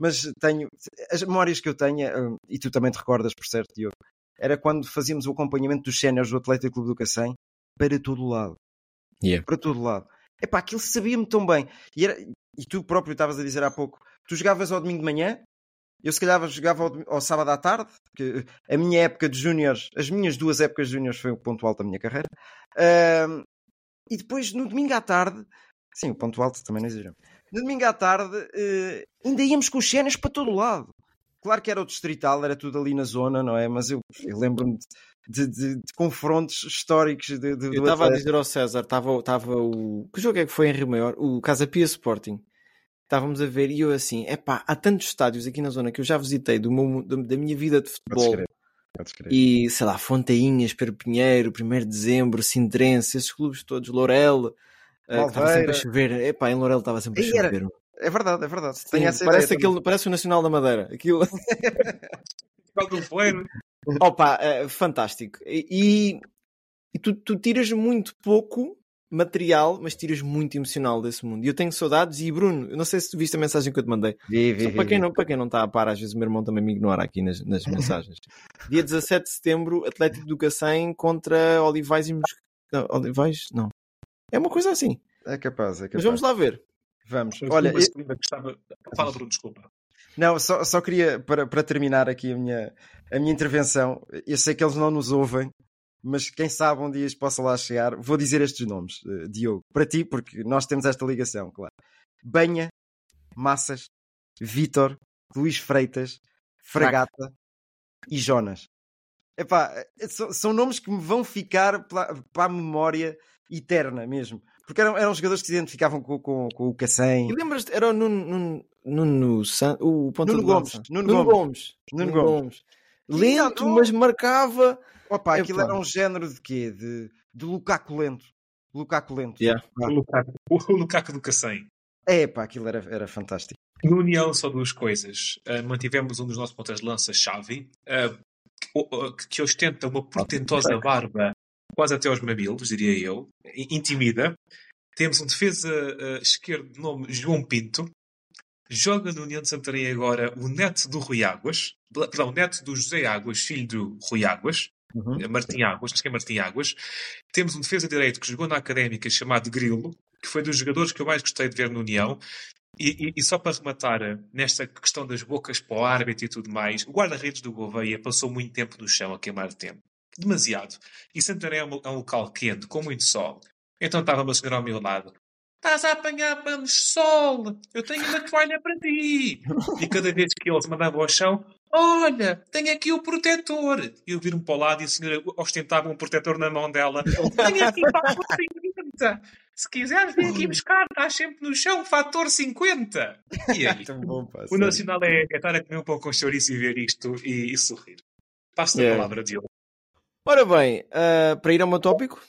S2: Mas tenho as memórias que eu tenho, eh, e tu também te recordas, por certo, Diogo, era quando fazíamos o acompanhamento dos séniores do Atlético Clube do Cacém para todo o lado.
S1: Yeah.
S2: Para todo o lado. Epá, aquilo sabia-me tão bem. E, era, e tu próprio estavas a dizer há pouco, tu jogavas ao domingo de manhã, eu se calhar jogava ao, ao sábado à tarde, porque a minha época de júniores, as minhas duas épocas de júniores foi o ponto alto da minha carreira. Ahm, e depois no domingo à tarde, sim, o ponto alto também não exageramos. No domingo à tarde, eh, ainda íamos com os cenas para todo o lado. Claro que era o distrital, era tudo ali na zona, não é? Mas eu, eu lembro-me de, de- de confrontos históricos de, de,
S1: Eu estava a dizer ao César, estava o. Que jogo é que foi em Rio Maior? O Casa Pia Sporting. Estávamos a ver e eu assim, epá, há tantos estádios aqui na zona que eu já visitei do meu- do- da minha vida de futebol. E sei lá, Fontainhas, Pedro Pinheiro, 1 de Dezembro, Sindrense, esses clubes todos, Lourel, estava sempre
S2: Malveira.
S1: a chover. Epá, em Lourel estava sempre a
S2: Aí era-
S1: chover.
S2: É verdade, é verdade.
S1: Sim, parece,
S2: ideia
S1: aquele, parece o Nacional da Madeira. Aquilo.
S3: Pleno?
S1: Opa, é fantástico. E, e- tu, tu tiras muito pouco material, mas tiras muito emocional desse mundo. E eu tenho saudades. E Bruno, eu não sei se tu viste a mensagem que eu te mandei.
S2: Vi, vi,
S1: Só
S2: vi,
S1: para, quem
S2: vi.
S1: não, para quem não está a par, às vezes o meu irmão também me ignora aqui nas, nas mensagens. Dia 17 de setembro, Atlético do Cacém contra Olivais e Mos... não, Olivais? Não. É uma coisa assim.
S2: É capaz, é capaz.
S1: Mas vamos lá ver.
S2: Vamos.
S3: Mas
S2: Olha,
S3: uma
S2: eu-
S3: estava... Fala, Bruno, desculpa.
S2: não, só, só queria, para, para terminar aqui a minha, a minha intervenção, eu sei que eles não nos ouvem, mas quem sabe um dia possa lá chegar, vou dizer estes nomes, eh, Diogo, para ti, porque nós temos esta ligação, claro. Banha, Massas, Vítor, Luís Freitas, Fragata e Jonas. Epá, eh, são, são nomes que me vão ficar pela- para a memória eterna mesmo. Porque eram, eram jogadores que se identificavam com, com, com o Cacém.
S1: E lembras-te, era o Nuno, Nuno, Nuno San- o ponta
S2: Nuno Gomes. Nuno
S1: Nuno
S2: Gomes.
S1: Gomes.
S2: Nuno
S1: Nuno
S2: Gomes.
S1: Gomes. Lento, mas marcava.
S2: Opa, aquilo era um género de quê? De, de Lukaku lento. Lukaku lento.
S1: Yeah.
S3: O Lukaku, o Lukaku do Cacém.
S2: É, pá, aquilo era, era fantástico.
S3: No União, só duas coisas. Uh, mantivemos um dos nossos pontas de lança, Xavi, uh, que, o- que- que ostenta uma portentosa barba quase até aos mamilos, diria eu. Intimida. Temos um defesa uh, esquerdo de nome João Pinto. Joga no União de Santarém agora o neto do Rui Águas. Perdão, o neto do José Águas, filho do Rui Águas.
S2: Uhum.
S3: Eh, Martim Águas, acho que é Martim Águas. Temos um defesa direito que jogou na Académica chamado Grilo, que foi dos jogadores que eu mais gostei de ver no União. E, e- e só para rematar eh, nesta questão das bocas para o árbitro e tudo mais, o guarda-redes do Gouveia passou muito tempo no chão a queimar tempo. Demasiado. E Santarém é um, é um local quente, com muito sol. Então estava uma senhora ao meu lado. Estás a apanhar panos sol. Eu tenho uma toalha para ti. E cada vez que eles mandavam ao chão, olha, tenho aqui o protetor. E eu viro-me para o lado e a senhora ostentava um protetor na mão dela. Tenho aqui fator 50. Se quiseres, vem aqui buscar. Estás sempre no chão, fator 50. E aí?
S2: Bom, pá,
S3: O. Nacional é, é estar a comer um pão com chouriço e ver isto e, e sorrir. Passo-te a
S1: Yeah.
S3: palavra, Diogo.
S1: Ora bem, ah, para ir ao meu tópico.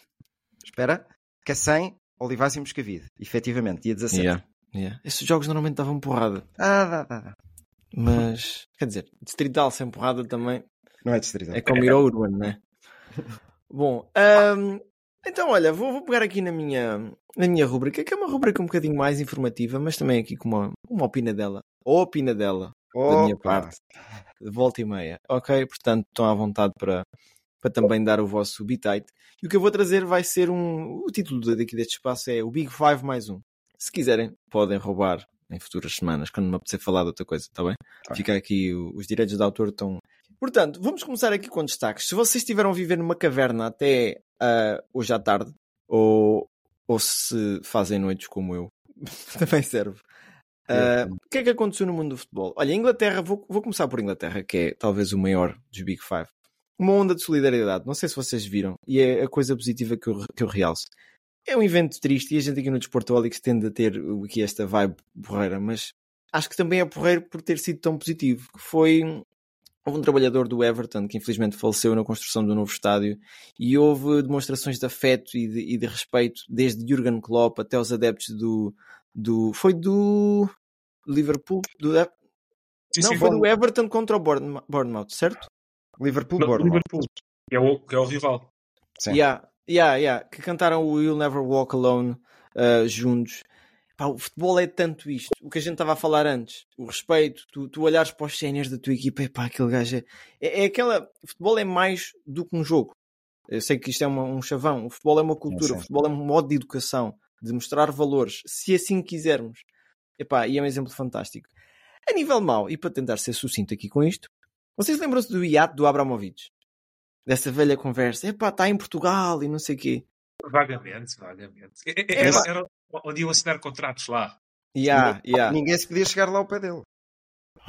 S2: Espera. Cacém, Olivais e Moscavide. Efetivamente, dia 17.
S1: Yeah. Yeah. Esses jogos normalmente davam porrada.
S2: Ah, dá, dá, dá.
S1: Mas, quer dizer, distrital sem porrada também
S2: Não é distrital.
S1: é como ir ao Urban, né? Bom, ahm, então olha, vou, vou pegar aqui na minha, na minha rubrica, que é uma rubrica um bocadinho mais informativa, mas também aqui com uma, uma opina dela, ou opina dela, da minha
S2: Opa.
S1: parte, de volta e meia. Ok? Portanto, estão à vontade para, para também dar o vosso bitite. E o que eu vou trazer vai ser um. O título daqui deste espaço é o Big Five mais um. Se quiserem, podem roubar em futuras semanas, quando me apetecer falar de outra coisa, está bem?
S2: Tá.
S1: Fica aqui, os direitos de autor estão. Portanto, vamos começar aqui com destaques. Se vocês estiveram a viver numa caverna até ah, hoje à tarde, ou, ou se fazem noites como eu, também serve. Ah, o que é que aconteceu no mundo do futebol? Olha, a Inglaterra, vou, vou começar por Inglaterra, que é talvez o maior dos Big Five. Uma onda de solidariedade, não sei se vocês viram, e é a coisa positiva que eu, que eu realço. É um evento triste e a gente aqui no Desportólicos tende a ter aqui esta vibe porreira, mas acho que também é porreiro por ter sido tão positivo. Que foi houve um trabalhador do Everton que infelizmente faleceu na construção do novo estádio e houve demonstrações de afeto e de, e de respeito desde Jurgen Klopp até os adeptos do, do foi do Liverpool do,
S3: Sim,
S1: não,
S3: sim,
S1: foi do Everton contra o Bournemouth, certo?
S2: Liverpool, Bournemouth.
S3: Liverpool, que é o, que é o rival.
S2: Sim.
S1: Yeah, yeah, yeah, que cantaram o You'll Never Walk Alone uh, juntos. Pá, o futebol é tanto isto. O que a gente estava a falar antes, o respeito, tu, tu olhares para os séniores da tua equipa, pá, aquele gajo é, é, é aquela. O futebol é mais do que um jogo. Eu sei que isto é uma- um chavão. O futebol é uma cultura,
S2: sim.
S1: o futebol é um modo de educação, de mostrar valores, se assim quisermos. Epá, e é um exemplo fantástico. A nível mau, e para tentar ser sucinto aqui com isto, vocês lembram-se do iate do Abramovich? Dessa velha conversa, epá, está em Portugal e não sei o quê.
S3: Vagamente, vagamente. É- é-
S1: É,
S3: Era, era onde iam assinar contratos lá.
S1: Yeah, yeah,
S2: Ninguém se podia chegar lá ao pé dele.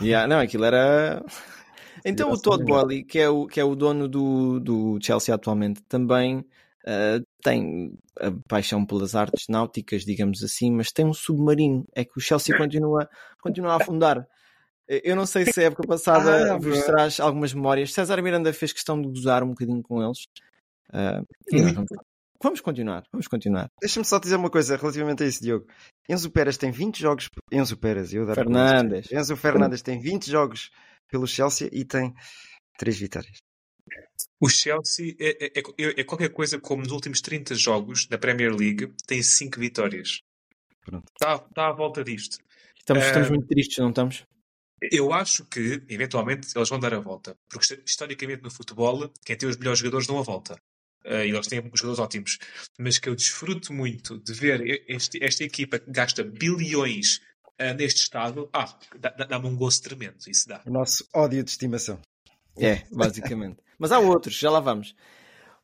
S1: yeah. Não, aquilo era. Então o Todd Boehly, que é o, que é o dono do, do Chelsea atualmente, também ah, tem a paixão pelas artes náuticas, digamos assim, mas tem um submarino. É que o Chelsea continua, continua a afundar. Eu não sei se a época passada
S2: Ah,
S1: vos
S2: bro.
S1: traz algumas memórias. César Miranda fez questão de gozar um bocadinho com eles. Nós vamos, vamos continuar, vamos continuar.
S2: Deixa-me só dizer uma coisa relativamente a isso, Diogo. Enzo Pérez tem 20 jogos. Enzo Pérez, eu adoro
S1: Fernandes.
S2: Enzo Fernandes tem 20 jogos pelo Chelsea e tem 3 vitórias.
S3: O Chelsea é, é- é- é qualquer coisa como nos últimos 30 jogos da Premier League tem 5 vitórias.
S2: Pronto.
S3: Está, está à volta disto.
S1: Estamos,
S3: Ah,
S1: estamos muito tristes, não estamos?
S3: Eu acho que, eventualmente, eles vão dar a volta. Porque, historicamente, no futebol, quem tem os melhores jogadores dão a volta. Eh, e eles têm jogadores ótimos. Mas que eu desfruto muito de ver este- esta equipa que gasta bilhões eh, neste estado, ah, dá- dá- dá-me um gosto tremendo. Isso dá.
S2: O nosso ódio de estimação.
S1: É, basicamente. Mas há outros, já lá vamos.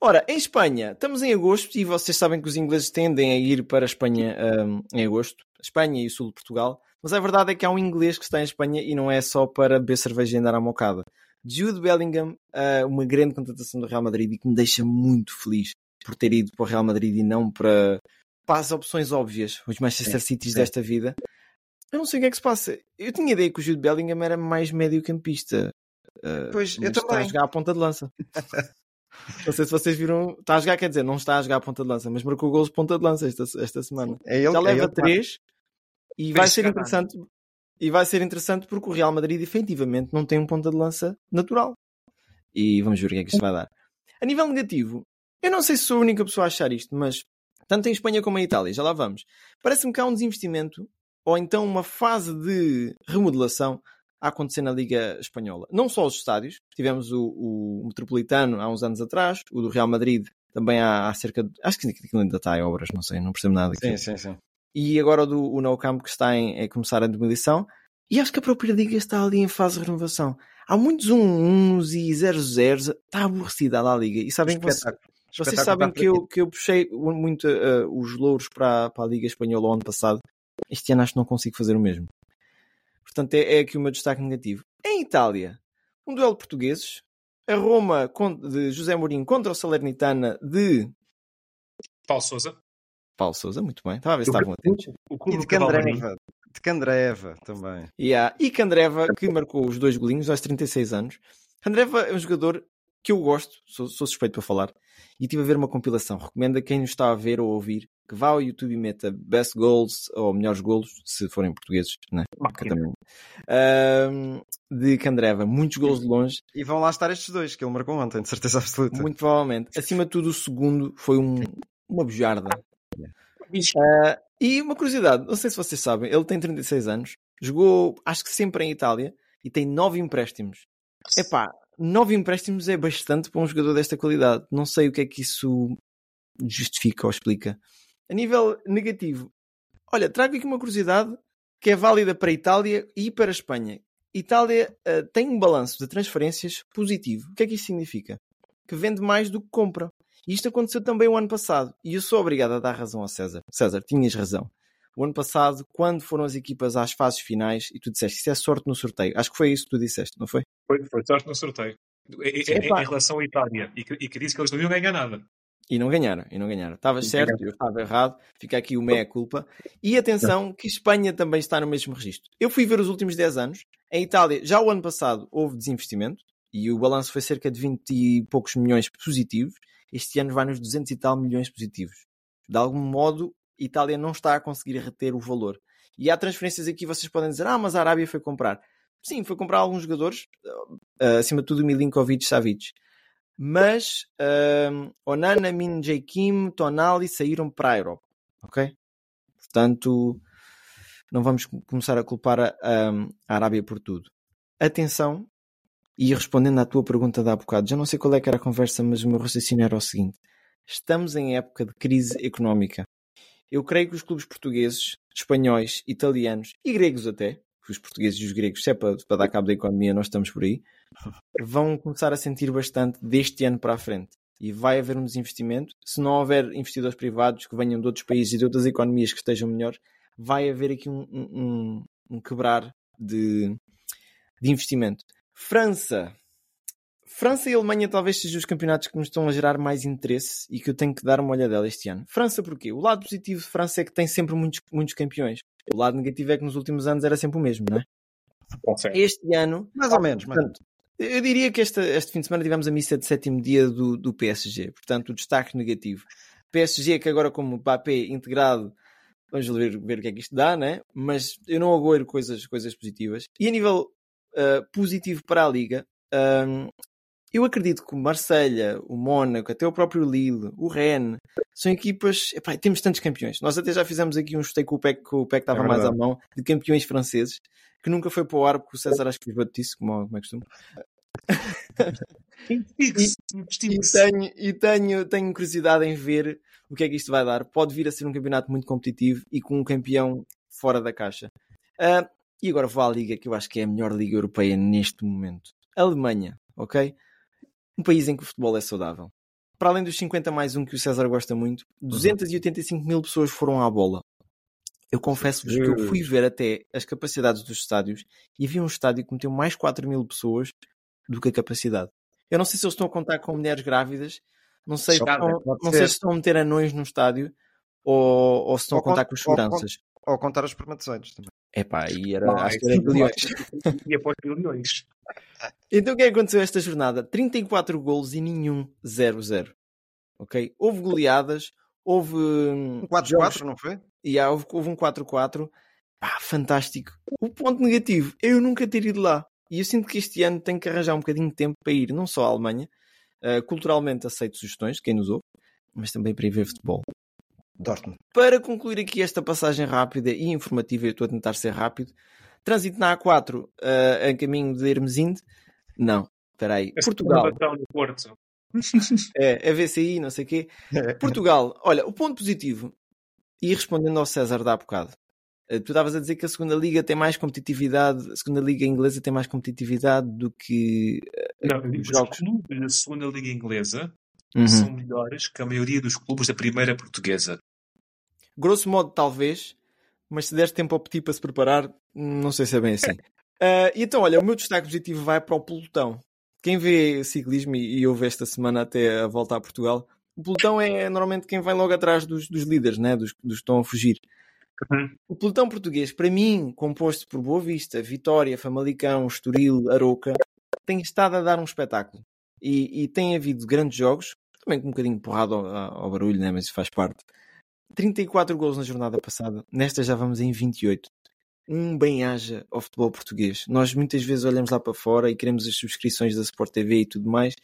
S1: Ora, em Espanha, estamos em agosto e vocês sabem que os ingleses tendem a ir para a Espanha hum, em agosto. Espanha e o sul de Portugal. Mas a verdade é que há um inglês que está em Espanha e não é só para beber cerveja e andar à mocada. Jude Bellingham, ah, uma grande contratação do Real Madrid e que me deixa muito feliz por ter ido para o Real Madrid e não para, para as opções óbvias, os Manchester Cities
S2: sim.
S1: desta vida. Eu não sei o que é que se passa. Eu tinha ideia que o Jude Bellingham era mais médio-campista. Ah,
S2: Pois, eu
S1: mas está a
S2: também.
S1: jogar à ponta de lança. não sei se vocês viram. Está a jogar, quer dizer, não está a jogar à ponta de lança, mas marcou gols de ponta de lança esta, esta semana.
S2: É ele,
S1: Já
S2: é
S1: leva
S2: ele que marca.
S1: 3 e vai ser
S3: chegado
S1: interessante. E vai ser interessante porque o Real Madrid efetivamente não tem um ponta de lança natural. E vamos ver o que é que isto vai dar. A nível negativo, eu não sei se sou a única pessoa a achar isto, mas tanto em Espanha como em Itália, já lá vamos. Parece-me que há um desinvestimento ou então uma fase de remodelação a acontecer na Liga Espanhola. Não só os estádios, tivemos o, o Metropolitano há uns anos atrás, o do Real Madrid também há, há cerca de. Acho que aquilo ainda está em obras, não sei, não percebo nada.
S2: Sim, sim, sim.
S1: E agora o do o No Camp que está em, a começar a demolição. E acho que a própria Liga está ali em fase de renovação. Há muitos 1-1s e 0-0. Está aborrecida lá a Liga. E sabem que vocês, vocês sabem que eu, que eu puxei muito uh, os louros para, para a Liga Espanhola o ano passado. Este ano acho que não consigo fazer o mesmo. Portanto, é, é aqui o meu destaque negativo. Em Itália, um duelo de portugueses. A Roma de José Mourinho contra o Salernitana de
S3: Paulo Souza.
S1: Paulo Sousa. Muito bem. Estava a ver se estavam atentos.
S3: O
S2: E de. Candreva. De Candreva também.
S1: Yeah. E Candreva, que marcou os dois golinhos aos 36 anos. Candreva é um jogador que eu gosto, sou, sou suspeito para falar, e estive a ver uma compilação. Recomendo a quem nos está a ver ou a ouvir que vá ao YouTube e meta Best Goals ou melhores golos, se forem portugueses, né? Também. Ahm, de Candreva, muitos gols de longe,
S2: E vão lá estar estes dois que ele marcou ontem, de certeza absoluta.
S1: muito provavelmente. Acima de tudo, o segundo foi um, uma bujarda. Ah, e uma curiosidade, não sei se vocês sabem, ele tem 36 anos, jogou acho que sempre em Itália e tem 9 empréstimos. Epá, 9 empréstimos é bastante para um jogador desta qualidade. Não sei o que é que isso justifica ou explica. A nível negativo, olha, trago aqui uma curiosidade que é válida para a Itália e para a Espanha. Itália ah, tem um balanço de transferências positivo. O que é que isso significa? Que vende mais do que compra. E isto aconteceu também o ano passado. E eu sou obrigado a dar razão ao César. César, tinhas razão. O ano passado, quando foram as equipas às fases finais, e tu disseste isso é sorte no sorteio. Acho que foi isso que tu disseste, não foi?
S3: Foi, foi sorte no sorteio. Em, em-
S1: Epá.
S3: em relação à Itália, e que, e que disse que eles não iam ganhar nada.
S1: E não ganharam, e não ganharam. Estavas certo,
S3: ganharam.
S1: eu estava errado. Fica aqui o meia-culpa. E atenção, que Espanha também está no mesmo registro. Eu fui ver os últimos 10 anos. Em Itália, já o ano passado, houve desinvestimento. E o balanço foi cerca de 20 e poucos milhões positivos. Este ano vai nos 200 e tal milhões positivos. De algum modo, Itália não está a conseguir reter o valor. E há transferências aqui, vocês podem dizer, ah, mas a Arábia foi comprar. Sim, foi comprar alguns jogadores, ah, acima de tudo Milinkovic Savic. Mas ahm, Onana, Min Jae Kim, Tonali saíram para a Europa. Ok? Portanto, não vamos com- começar a culpar a, a Arábia por tudo. Atenção, e respondendo à tua pergunta de há bocado, já não sei qual é que era a conversa, mas o meu raciocínio era o seguinte: estamos em época de crise económica. Eu creio que os clubes portugueses, espanhóis, italianos e gregos até, os portugueses e os gregos, se é para, para dar cabo da economia, nós estamos por aí, vão começar a sentir bastante deste ano para a frente. E vai haver um desinvestimento. Se não houver investidores privados que venham de outros países e de outras economias que estejam melhores, vai haver aqui um, um- um- um quebrar de, de investimento. França. França e Alemanha talvez sejam os campeonatos que me estão a gerar mais interesse e que eu tenho que dar uma olhadela este ano. França porquê? O lado positivo de França é que tem sempre muitos, muitos campeões. O lado negativo é que nos últimos anos era sempre o mesmo, não é? Este ano,
S2: Mais ou menos, mas
S1: eu diria que este, este fim de semana tivemos a missa de sétimo dia do, do PSG. Portanto, o destaque negativo. PSG que agora como Mbappé integrado, vamos ver, ver o que é que isto dá, né? Mas eu não agouro coisas, coisas positivas. E a nível uh, positivo para a Liga, um, eu acredito que o Marselha, o Mónaco, até o próprio Lille, o Rennes, são equipas. Epá, temos tantos campeões. Nós até já fizemos aqui um chutei com o PEC, que o PEC estava
S2: É
S1: mais à mão, de campeões franceses, que nunca foi para o ar, porque o César acho que lhes batisse, como, como é costume. E
S3: investigue-se.
S1: tenho, e tenho, tenho curiosidade em ver o que é que isto vai dar. Pode vir a ser um campeonato muito competitivo e com um campeão fora da caixa. Ah, e agora vou à liga que eu acho que é a melhor liga europeia neste momento. Alemanha, ok? Um país em que o futebol é saudável. Para além dos 50 mais um que o César gosta muito, 285 mil pessoas foram à bola. Eu confesso-vos que eu fui ver até as capacidades dos estádios e havia um estádio que meteu mais 4 mil pessoas do que a capacidade. Eu não sei se eles estão a contar com mulheres grávidas, não sei,
S3: Só
S1: estão, não sei se estão a meter anões no estádio ou, ou se estão
S2: Ou
S1: a contar
S2: con-
S1: com
S2: con-
S1: seguranças.
S2: Ou contar os espermatozoides também.
S1: Epá, e era,
S3: Vai,
S1: acho que era bilhões.
S3: E após bilhões.
S1: Então o que é que aconteceu esta jornada? 34 golos e nenhum 0-0. Ok? Houve goleadas, houve hum,
S2: Um 4-4,
S1: jogos-
S2: não foi?
S1: e há, houve, houve um 4-4. Pá, fantástico. O ponto negativo é eu nunca ter ido lá. E eu sinto que este ano tenho que arranjar um bocadinho de tempo para ir, não só à Alemanha. Uh, culturalmente aceito sugestões, de quem nos ouve, mas também para ir ver futebol.
S2: Dortmund.
S1: Para concluir aqui esta passagem rápida e informativa, eu estou a tentar ser rápido. Trânsito na A4 uh, em caminho de Hermesinde? Não, espera aí. Portugal.
S3: No Porto.
S1: É, a VCI, não sei o quê. Portugal, olha, o ponto positivo, e respondendo ao César da há bocado, eh, tu estavas a dizer que a segunda liga tem mais competitividade, a segunda liga inglesa tem mais competitividade do que eh,
S3: Não, eu digo
S1: os jogos.
S3: clubes da segunda liga inglesa
S1: Uhum.
S3: são melhores que a maioria dos clubes da primeira portuguesa.
S1: Grosso modo, talvez, mas se deres tempo ao Petit para se preparar, não sei se é bem assim. Ah, e então, olha, o meu destaque positivo vai para o pelotão. Quem vê ciclismo e, e ouve esta semana até a volta a Portugal, o pelotão é normalmente quem vai logo atrás dos, dos líderes, né? dos, dos que estão a fugir.
S3: Uhum.
S1: O pelotão português, para mim, composto por Boa Vista, Vitória, Famalicão, Estoril, Aroca, tem estado a dar um espetáculo. E, e tem havido grandes jogos, também com um bocadinho de porrada ao, ao barulho, né? mas faz parte. 34 gols na jornada passada, nesta já vamos em 28. Um bem-aja ao futebol português. Nós muitas vezes olhamos lá para fora e queremos as subscrições da Sport TV e tudo mais.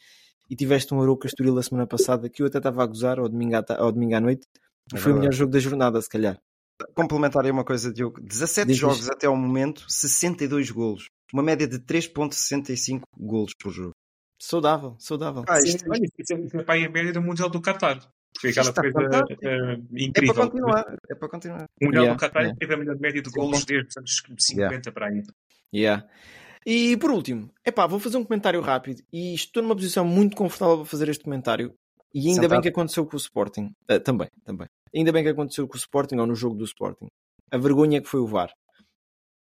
S1: E tiveste um Arouca Estoril a semana passada que eu até estava a gozar ao domingo à, ao domingo à noite. E
S2: É
S1: foi o melhor jogo da jornada, se calhar.
S2: Complementar aí uma coisa, Diogo. 17
S1: Diz,
S2: jogos
S1: diz.
S2: até ao momento, 62 golos. Uma média de 3.65 golos por jogo.
S1: Saudável, saudável.
S2: Ah,
S3: Sim,
S2: isto,
S3: isso é para aí a média do Mundial do Qatar. Foi aquela
S2: está
S3: coisa
S2: fantástico.
S3: eh,
S2: é
S3: incrível.
S2: para continuar. É para continuar.
S3: O Mundial
S1: Yeah,
S3: do Qatar
S1: yeah.
S3: teve a melhor média de golos desde os anos 50 para aí.
S1: Yeah. E por último, epá, vou fazer um comentário rápido e estou numa posição muito confortável para fazer este comentário. E ainda bem
S2: Sentado.
S1: que aconteceu com o Sporting. Ah, também, também. Ainda bem que aconteceu com o Sporting ou no jogo do Sporting. A vergonha que foi o VAR.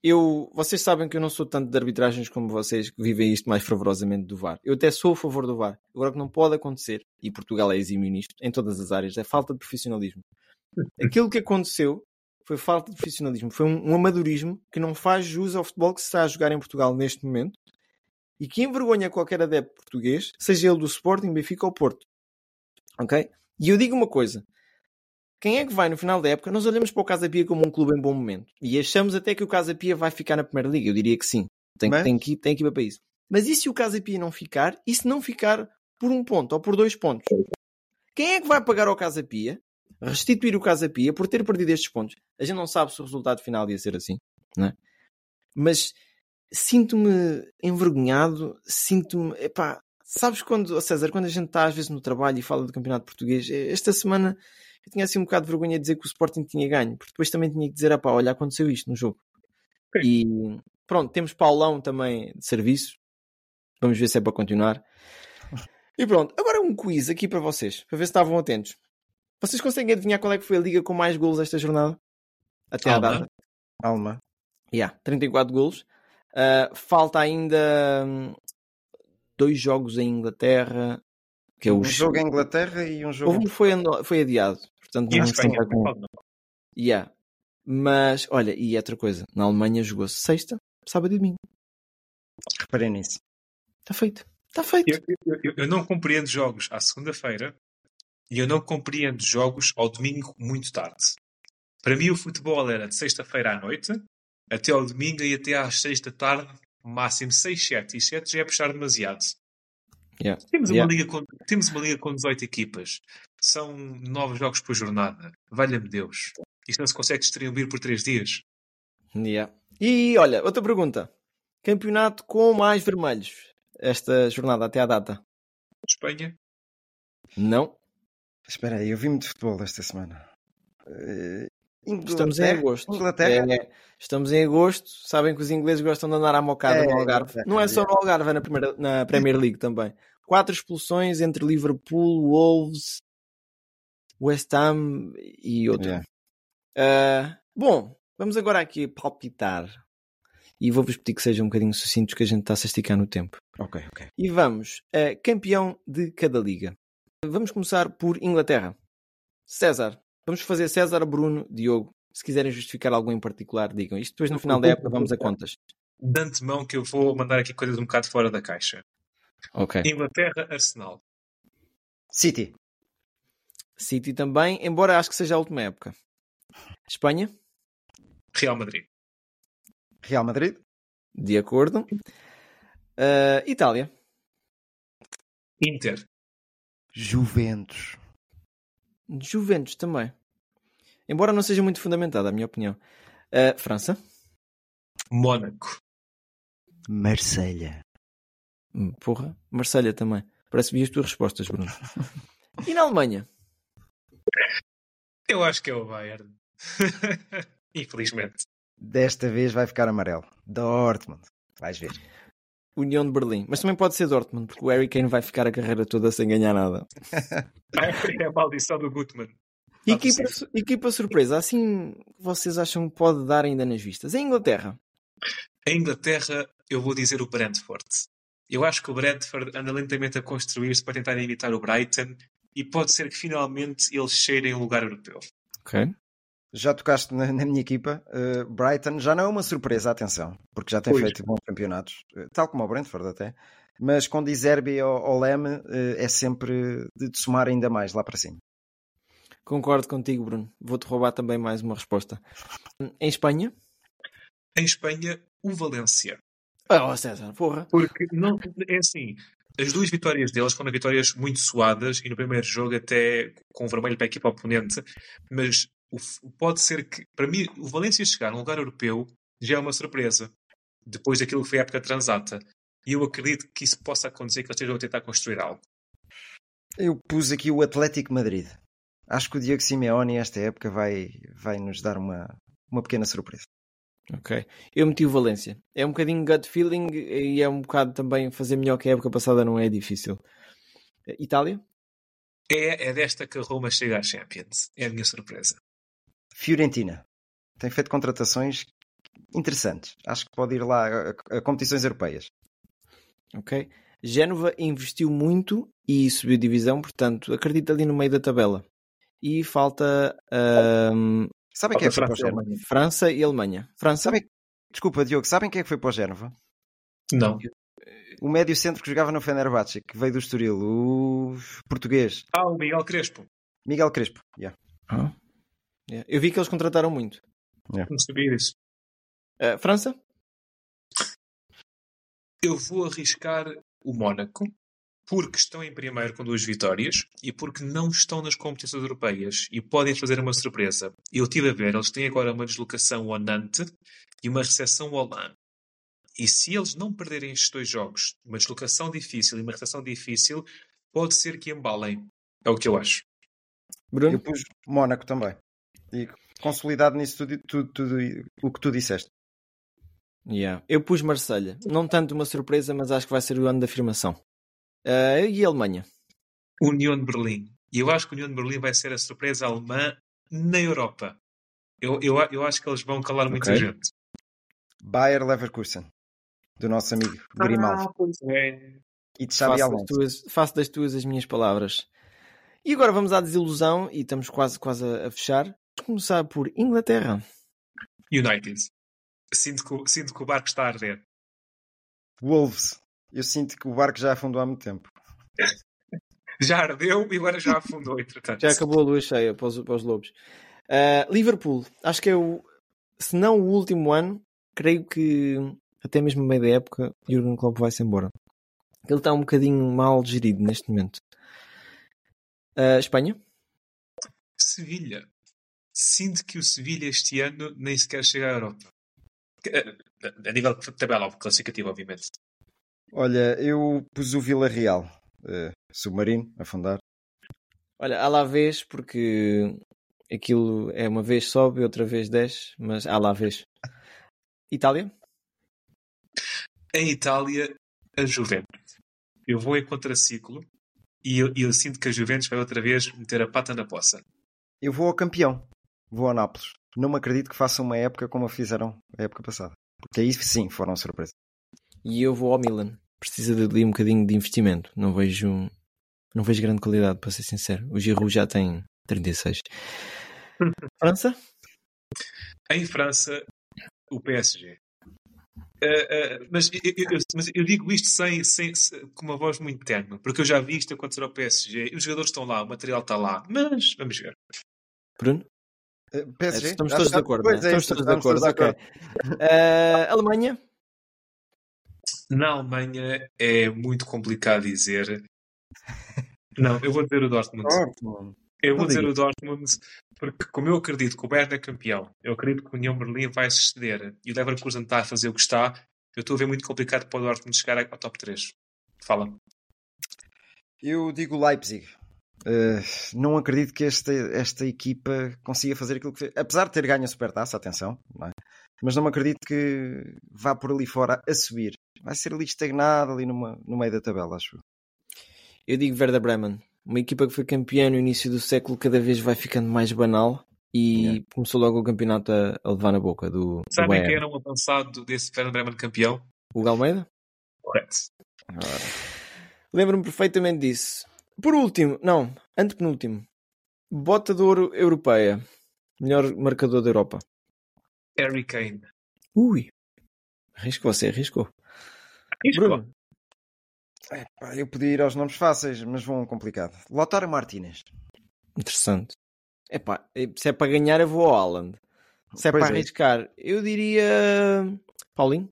S1: Eu, vocês sabem que eu não sou tanto de arbitragens como vocês que vivem isto mais fervorosamente do VAR. Eu até sou a favor do VAR. Agora o que não pode acontecer, e Portugal é exímio nisto, em todas as áreas, é falta de profissionalismo. Aquilo que aconteceu foi falta de profissionalismo, foi um, um amadorismo que não faz jus ao futebol que se está a jogar em Portugal neste momento e que envergonha qualquer adepto português, seja ele do Sporting, Benfica ou Porto. Ok? E eu digo uma coisa: quem é que vai no final da época? Nós olhamos para o Casa Pia como um clube em bom momento e achamos até que o Casa Pia vai ficar na Primeira Liga. Eu diria que sim, tem,
S2: Mas-
S1: tem, que, tem que ir para isso. Mas e se o Casa Pia não ficar? E se não ficar por um ponto ou por dois pontos? Quem é que vai pagar ao Casa Pia, restituir o Casa Pia por ter perdido estes pontos? A gente não sabe se o resultado final ia ser assim, não é? Mas sinto-me envergonhado, sinto-me. Epá, sabes quando, César, quando a gente está às vezes no trabalho e fala do campeonato português, esta semana eu tinha assim um bocado de vergonha de dizer que o Sporting tinha ganho, porque depois também tinha que dizer, ah pá, olha, aconteceu isto no jogo. E pronto, temos Paulão também de serviço, vamos ver se é para continuar. E pronto, agora um quiz aqui para vocês, para ver se estavam atentos. Vocês conseguem adivinhar qual é que foi a liga com mais golos esta jornada? Até à
S3: Alma.
S1: data?
S2: Alma.
S1: Yeah, 34 golos. Uh, falta ainda hum, dois jogos em Inglaterra. Que é o
S2: Um jogo em Inglaterra e um jogo.
S1: Um foi, foi adiado. Portanto,
S3: E
S1: não
S3: Espanha?
S1: cá com... Yeah. Mas, olha, e outra coisa. Na Alemanha jogou-se sexta, sábado e domingo.
S2: Reparei nisso.
S1: Está feito. Está feito.
S3: Eu, eu- eu- eu não compreendo jogos à segunda-feira e eu não compreendo jogos ao domingo muito tarde. Para mim, o futebol era de sexta-feira à noite até ao domingo e até às seis da tarde, máximo 6, 7. E 7 já é puxar demasiado.
S1: Yeah.
S3: Temos, uma
S1: Yeah.
S3: liga com, temos uma liga com 18 equipas. São 9 jogos por jornada. Valha-me Deus. Isto não se consegue distribuir por 3 dias.
S1: Yeah. E olha, outra pergunta. Campeonato com mais vermelhos esta jornada até à data?
S3: Espanha,
S1: Não.
S2: Espera aí, eu vi muito futebol esta semana.
S1: Estamos em agosto.
S2: Inglaterra?
S1: É, estamos em agosto. Sabem que os ingleses gostam de andar à mocada
S2: É,
S1: no Algarve.
S2: Inglaterra,
S1: Não é só no Algarve, é na, primeira, na Premier League também. Quatro expulsões entre Liverpool, Wolves, West Ham e outro. Ah, bom, vamos agora aqui palpitar. E vou-vos pedir que sejam um bocadinho sucintos que a gente está-se a esticar no tempo.
S2: Ok, ok.
S1: E vamos, a campeão de cada liga. Vamos começar por Inglaterra. César. Vamos fazer César, Bruno, Diogo. Se quiserem justificar algo em particular, digam. Isto depois no final da época vamos a contas.
S3: de antemão que eu vou mandar aqui coisas um bocado fora da caixa.
S1: Ok.
S3: Inglaterra, Arsenal.
S2: City.
S1: City também, embora acho que seja a última época. Espanha,
S3: Real Madrid.
S2: Real Madrid.
S1: de acordo. Ah, Itália,
S3: Inter.
S2: Juventus.
S1: Juventus também. Embora não seja muito fundamentada, a minha opinião. Ah, França,
S3: Mónaco.
S2: Marselha.
S1: Hum, porra, Marselha também. Parece que vi as tuas respostas, Bruno. E na Alemanha?
S3: Eu acho que é o Bayern. Infelizmente.
S2: Desta vez vai ficar amarelo. Dortmund. Vais ver.
S1: União de Berlim. Mas também pode ser Dortmund, porque o Harry Kane vai ficar a carreira toda sem ganhar nada.
S3: É a maldição do Gutmann.
S1: Equipa, equipa surpresa, assim vocês acham que pode dar ainda nas vistas? Em Inglaterra,
S3: A Inglaterra, eu vou dizer o Brentford. Eu acho que o Brentford anda lentamente a construir-se para tentar imitar o Brighton e pode ser que finalmente eles cheirem um lugar europeu.
S1: ok.
S2: Já tocaste na, na minha equipa. Uh, Brighton já não é uma surpresa, atenção, porque já tem
S3: Pois.
S2: feito bons campeonatos, uh, tal como o Brentford até. Mas com Dizerbi ao, ao Leme uh, é sempre de, de somar ainda mais lá para cima.
S1: Concordo contigo, Bruno. Vou-te roubar também mais uma resposta. Em Espanha?
S3: Em Espanha, o Valência.
S1: Oh, César, porra.
S3: Porque não, é assim, as duas vitórias deles foram vitórias muito suadas e no primeiro jogo até com o vermelho para a equipa oponente, mas o, pode ser que, para mim, o Valência chegar num lugar europeu já é uma surpresa, depois daquilo que foi a época transata. E eu acredito que isso possa acontecer, que eles estejam a tentar construir algo.
S2: Eu pus aqui o Atlético Madrid. Acho que o Diego Simeone, esta época, vai, vai nos dar uma, uma pequena surpresa.
S1: Ok. Eu meti o Valência. É um bocadinho gut feeling e é um bocado também fazer melhor que a época passada não é difícil. Itália?
S3: É, é desta que a Roma chega à Champions. É a minha surpresa.
S2: Fiorentina. Tem feito contratações interessantes. Acho que pode ir lá a, a competições europeias.
S1: Ok. Génova investiu muito e subiu divisão, portanto, acredito ali no meio da tabela. E falta. Um...
S2: Sabem quem é que foi para o Génova?
S1: França e Alemanha. França.
S2: Sabem... Desculpa, Diogo, sabem quem é que foi para o Génova?
S3: Não.
S2: O médio centro que jogava no Fenerbahçe, que veio do Estoril, o português.
S3: Ah, o Miguel Crespo.
S2: Miguel Crespo, yeah.
S1: Ah. Yeah. Eu vi que eles contrataram muito.
S3: Yeah. Não sabia disso.
S1: Uh, França?
S3: Eu vou arriscar o Mónaco porque estão em primeiro com duas vitórias e porque não estão nas competições europeias e podem fazer uma surpresa. Eu estive a ver, eles têm agora uma deslocação ao Nantes e uma recepção ao LAN. E se eles não perderem estes dois jogos, uma deslocação difícil e uma recepção difícil, pode ser que embalem. É o que eu acho.
S2: Bruno? Eu pus Mónaco também. E consolidado nisso tudo, tudo, tudo o que tu disseste.
S1: Yeah. Eu pus Marselha. Não tanto uma surpresa, mas acho que vai ser o ano da afirmação. Uh, e a Alemanha?
S3: União de Berlim. E eu acho que a União de Berlim vai ser a surpresa alemã na Europa. Eu, eu, eu acho que eles vão calar muita okay. gente.
S2: Bayer Leverkusen. Do nosso amigo Grimaldo.
S3: Ah, pois é.
S2: E de Xabi
S1: faço, das tuas, faço das tuas as minhas palavras. E agora vamos à desilusão e estamos quase, quase a, a fechar. Vamos começar por Inglaterra.
S3: United. Sinto que, sinto que o barco está a arder.
S2: Wolves. Eu sinto que o barco já afundou há muito tempo.
S3: já ardeu e agora já afundou, entretanto.
S1: Já acabou a lua cheia para os, para os lobos. Uh, Liverpool. Acho que é o. Se não o último ano, creio que até mesmo no meio da época, Jurgen Klopp vai-se embora. Ele está um bocadinho mal gerido neste momento. Uh, Espanha?
S3: Sevilha. Sinto que o Sevilha este ano nem sequer chega à Europa. A nível de tabela classificativa, obviamente.
S2: Olha, eu pus o Vila Real, uh, submarino, afundar.
S1: Olha, há lá vez, porque aquilo é uma vez sobe, outra vez desce, mas há lá vez. Itália?
S3: Em Itália, a Juventus. Eu vou em contraciclo e eu, eu, sinto que a Juventus vai outra vez meter a pata na poça.
S2: Eu vou ao campeão. Vou ao Nápoles. Não me acredito que façam uma época como a fizeram a época passada. Porque aí sim foram surpresa.
S1: E eu vou ao Milan. Precisa de ali um bocadinho de investimento. Não vejo, não vejo grande qualidade, para ser sincero. O Giroud já tem 36. França?
S3: Em França, o PSG. Uh, uh, mas, eu, eu, mas, eu, digo isto sem, sem, com uma voz muito terna, porque eu já vi isto acontecer ao PSG. Os jogadores estão lá, o material está lá, mas vamos ver.
S1: Bruno?
S2: Uh, PSG?
S1: Estamos todos de acordo. Né? Estamos todos de acordo. Okay. Alemanha?
S3: Na Alemanha é muito complicado dizer. Não, eu vou dizer o Dortmund.
S2: Dortmund.
S3: Eu vou dizer o Dortmund porque, como eu acredito que o Bayern é campeão, eu acredito que o União Berlim vai se ceder e o Leverkusen está a fazer o que está, eu estou a ver muito complicado para o Dortmund chegar ao top 3. Fala.
S2: Eu digo Leipzig. Uh, não acredito que esta, esta equipa consiga fazer aquilo que fez. Apesar de ter ganho a supertaça, atenção, não é? mas não me acredito que vá por ali fora a subir. Vai ser ali estagnado, ali numa, no meio da tabela, acho.
S1: Eu digo Werder Bremen uma equipa que foi campeã no início do século cada vez vai ficando mais banal e yeah. começou logo o campeonato a, a levar na boca do.
S3: Sabem quem era um avançado desse Werder Bremen campeão?
S1: O Galmeida?
S3: Correto.
S1: Lembro-me perfeitamente disso. Por último, não, antepenúltimo, bota de ouro europeia, melhor marcador da Europa.
S3: Harry Kane.
S1: Ui, arriscou você, arriscou.
S3: Arriscou.
S1: Bruno,
S2: eu podia ir aos nomes fáceis, mas vão complicado. Lautaro Martínez.
S1: Interessante. Epá, se é para ganhar, eu vou ao Haaland. Se é
S2: Pois
S1: para
S2: é.
S1: arriscar, eu diria. Paulinho?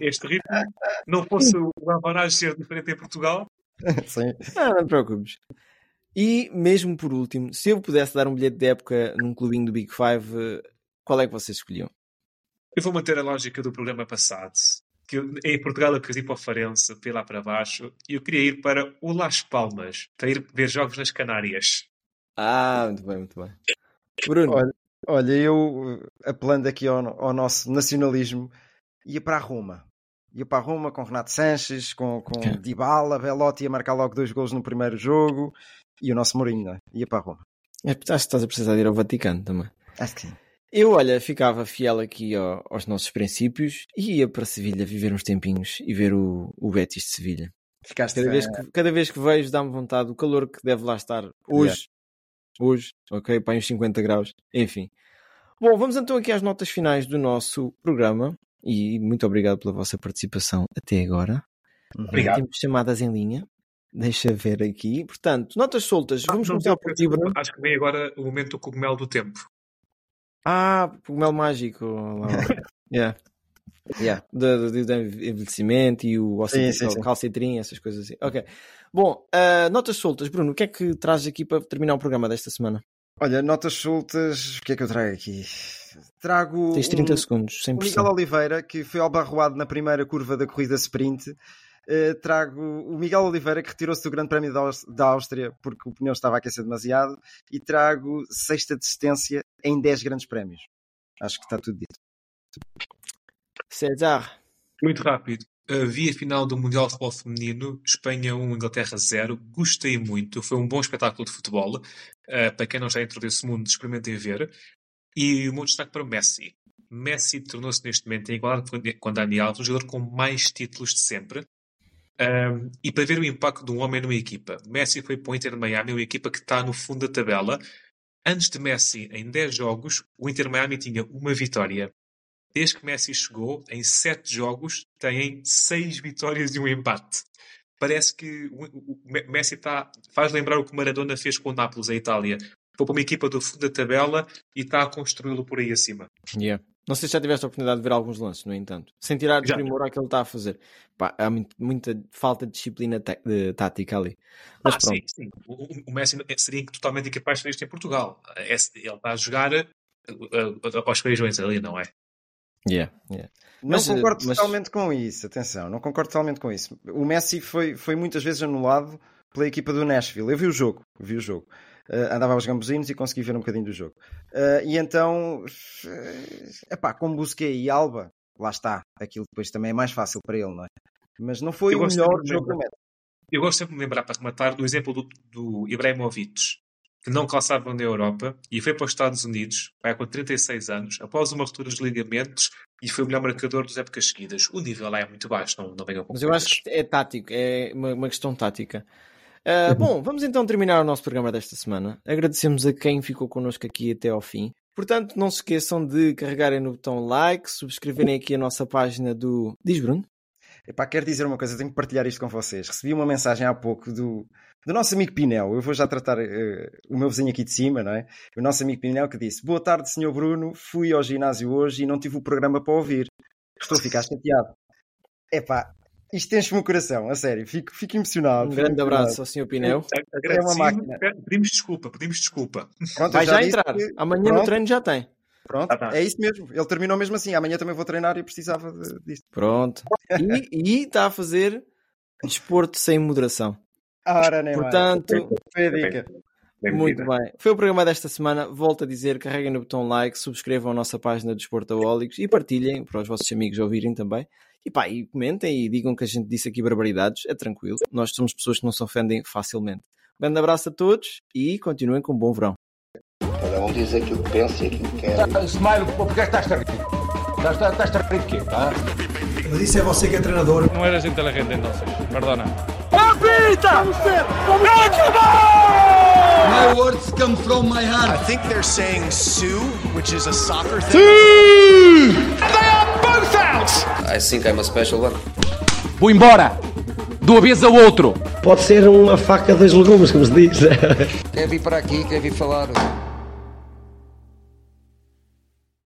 S3: Este ritmo não fosse o Lavanage ser diferente em Portugal.
S2: Sim.
S1: Ah, não te preocupes. E mesmo por último, se eu pudesse dar um bilhete de época num clubinho do Big Five, qual é que vocês escolhiam?
S3: Eu vou manter a lógica do programa passado. Que eu- em Portugal eu quis ir para o Farense, para ir lá para baixo, e eu queria ir para o Las Palmas, para ir ver jogos nas Canárias.
S1: Ah, muito bem, muito bem. Bruno,
S2: Olha, olha, eu eh, apelando aqui ao, ao nosso nacionalismo, ia para a Roma. Ia para a Roma com Renato Sanches, com, com
S1: Ok.
S2: Dybala, Velotti ia marcar logo dois golos no primeiro jogo e o nosso Mourinho, não é? Ia para a Roma.
S1: acho que estás a precisar de ir ao Vaticano também.
S2: Acho que sim.
S1: Eu, olha, ficava fiel aqui ao- aos nossos princípios e ia para Sevilha viver uns tempinhos e ver o, o Betis de Sevilha.
S2: Ficaste
S1: Cada vez que, cada vez que vejo dá-me vontade, o calor que deve lá estar hoje, hoje, ok, para uns 50 graus, enfim. Bom, vamos então aqui às notas finais do nosso programa e muito obrigado pela vossa participação até agora.
S3: Obrigado.
S1: Temos chamadas em linha. Deixa ver aqui. Portanto, notas soltas. Vamos
S3: Não,
S1: começar por ti, Bruno.
S3: Acho que vem agora o momento do cogumelo do tempo.
S1: Ah, cogumelo mágico. yeah. Yeah. Do, do- do envelhecimento e o
S2: Sim, sim, sim.
S1: calcitrim, essas coisas assim. Ok. Bom, ah, notas soltas. Bruno, o que é que trazes aqui para terminar o programa desta semana?
S2: Olha, notas soltas, o que é que eu trago aqui? Trago
S1: Tens 30
S2: um,
S1: segundos,
S2: o. Miguel Oliveira, que foi albarroado na primeira curva da corrida sprint. Eh, trago o Miguel Oliveira, que retirou-se do Grande Prémio da Aus- da Áustria porque o pneu estava a aquecer demasiado. E trago sexta desistência em 10 grandes prémios. Acho que está tudo dito.
S1: César.
S3: Muito rápido. Uh, vi a final do Mundial de Futebol Feminino, Espanha 1, Inglaterra 0. Gostei muito. Foi um bom espetáculo de futebol. Uh, para quem não está dentro desse mundo, experimentem ver. E o meu destaque para o Messi. Messi tornou-se neste momento, em igualdade com- Dani Alves, o jogador com mais títulos de sempre. Um, e para ver o impacto de um homem numa equipa. Messi foi para o Inter de Miami, uma equipa que está no fundo da tabela. Antes de Messi, em 10 jogos, o Inter de Miami tinha uma vitória. Desde que Messi chegou, em 7 jogos, têm 6 vitórias e um empate. Parece que o, o- o Me- Messi faz lembrar o que Maradona fez com o Nápoles, a Itália. Foi para uma equipa do fundo da tabela e está a construí-lo por aí acima.
S1: Yeah. Não sei se já tiveste a oportunidade de ver alguns lances, no entanto. Sem tirar de primor ao que ele está a fazer. Pá, há muito- muita falta de disciplina de tática ali. Mas
S3: Ah,
S1: pronto.
S3: sim, sim. O, o- Messi seria totalmente incapaz de fazer isto em Portugal. É- Ele está a jogar uh, uh, aos feijões ali, não é?
S1: Yeah, yeah.
S2: Não
S1: Mas, eh,
S2: concordo
S1: mas-
S2: totalmente com isso, atenção, não concordo totalmente com isso. O Messi foi, foi muitas vezes anulado pela equipa do Nashville. Eu vi o jogo, vi o jogo. Eh, andava aos gambuzinos e consegui ver um bocadinho do jogo. Eh, e então, é epá, com Busquets e Alba, lá está. Aquilo depois também é mais fácil para ele, não é? Mas não foi
S3: Eu
S2: o melhor jogo do.
S3: Eu gosto sempre de lembrar, para rematar, do exemplo do, do Ibrahimovic, que não calçava na Europa e foi para os Estados Unidos, vai com 36 anos, após uma ruptura dos ligamentos e foi o melhor marcador das épocas seguidas. O nível lá é muito baixo, não, não venham com
S1: Mas eu acho que é tático, é uma, uma questão tática. Ah, bom, vamos então terminar o nosso programa desta semana. Agradecemos a quem ficou connosco aqui até ao fim. Portanto, não se esqueçam de carregarem no botão like, subscreverem aqui a nossa página do. Diz Bruno?
S2: Epá, quero dizer uma coisa, tenho que partilhar isto com vocês. Recebi uma mensagem há pouco do, do nosso amigo Pinel. Eu vou já tratar eh, o meu vizinho aqui de cima, não é? O nosso amigo Pinel que disse: Boa tarde, senhor Bruno. Fui ao ginásio hoje e não tive o programa para ouvir. Estou a ficar chateado. Epá, isto enche-me o coração, a sério. Fico, fico emocionado.
S1: Um
S2: fico
S1: grande
S2: emocionado.
S1: abraço ao Sr. Pinel.
S3: Agradecido.
S2: máquina.
S3: Pedimos desculpa, pedimos desculpa.
S2: Pronto,
S1: Vai já
S2: disse
S1: entrar.
S2: que-
S1: Amanhã no
S2: Pronto.
S1: treino já tem.
S2: Pronto,
S3: Ah, tá.
S2: é isso mesmo. Ele terminou mesmo assim. Amanhã também vou treinar e precisava de- disto.
S1: Pronto. E está a fazer desporto sem moderação.
S2: Ora, nem mais.
S1: Portanto,
S2: Foi a dica.
S3: Bem
S1: Muito bem. Foi o programa desta semana. Volto a dizer, carreguem no botão like, subscrevam a nossa página dos Portaólicos e partilhem para os vossos amigos ouvirem também. E pá, e comentem e digam que a gente disse aqui barbaridades. É tranquilo. Nós somos pessoas que não se ofendem facilmente. Um grande abraço a todos e continuem com um bom verão.
S5: Cada um diz aquilo que pensa e aquilo que quer.
S6: Tá, Smile, porque estás a rir? Estás, estás, estás a rir de quê? Ah?
S7: Mas isso é você que é treinador.
S4: No eres inteligente entonces, perdona.
S8: Apita!
S7: My words come from my
S9: I
S7: heart.
S9: think they're saying Sue, which is a soccer thing.
S8: Out!
S10: I think I'm a special one.
S4: Vou embora!
S6: de uma vez ao outro.
S11: Pode ser uma faca dos legumes, como se diz.
S10: Quer vir para aqui, quer vir falar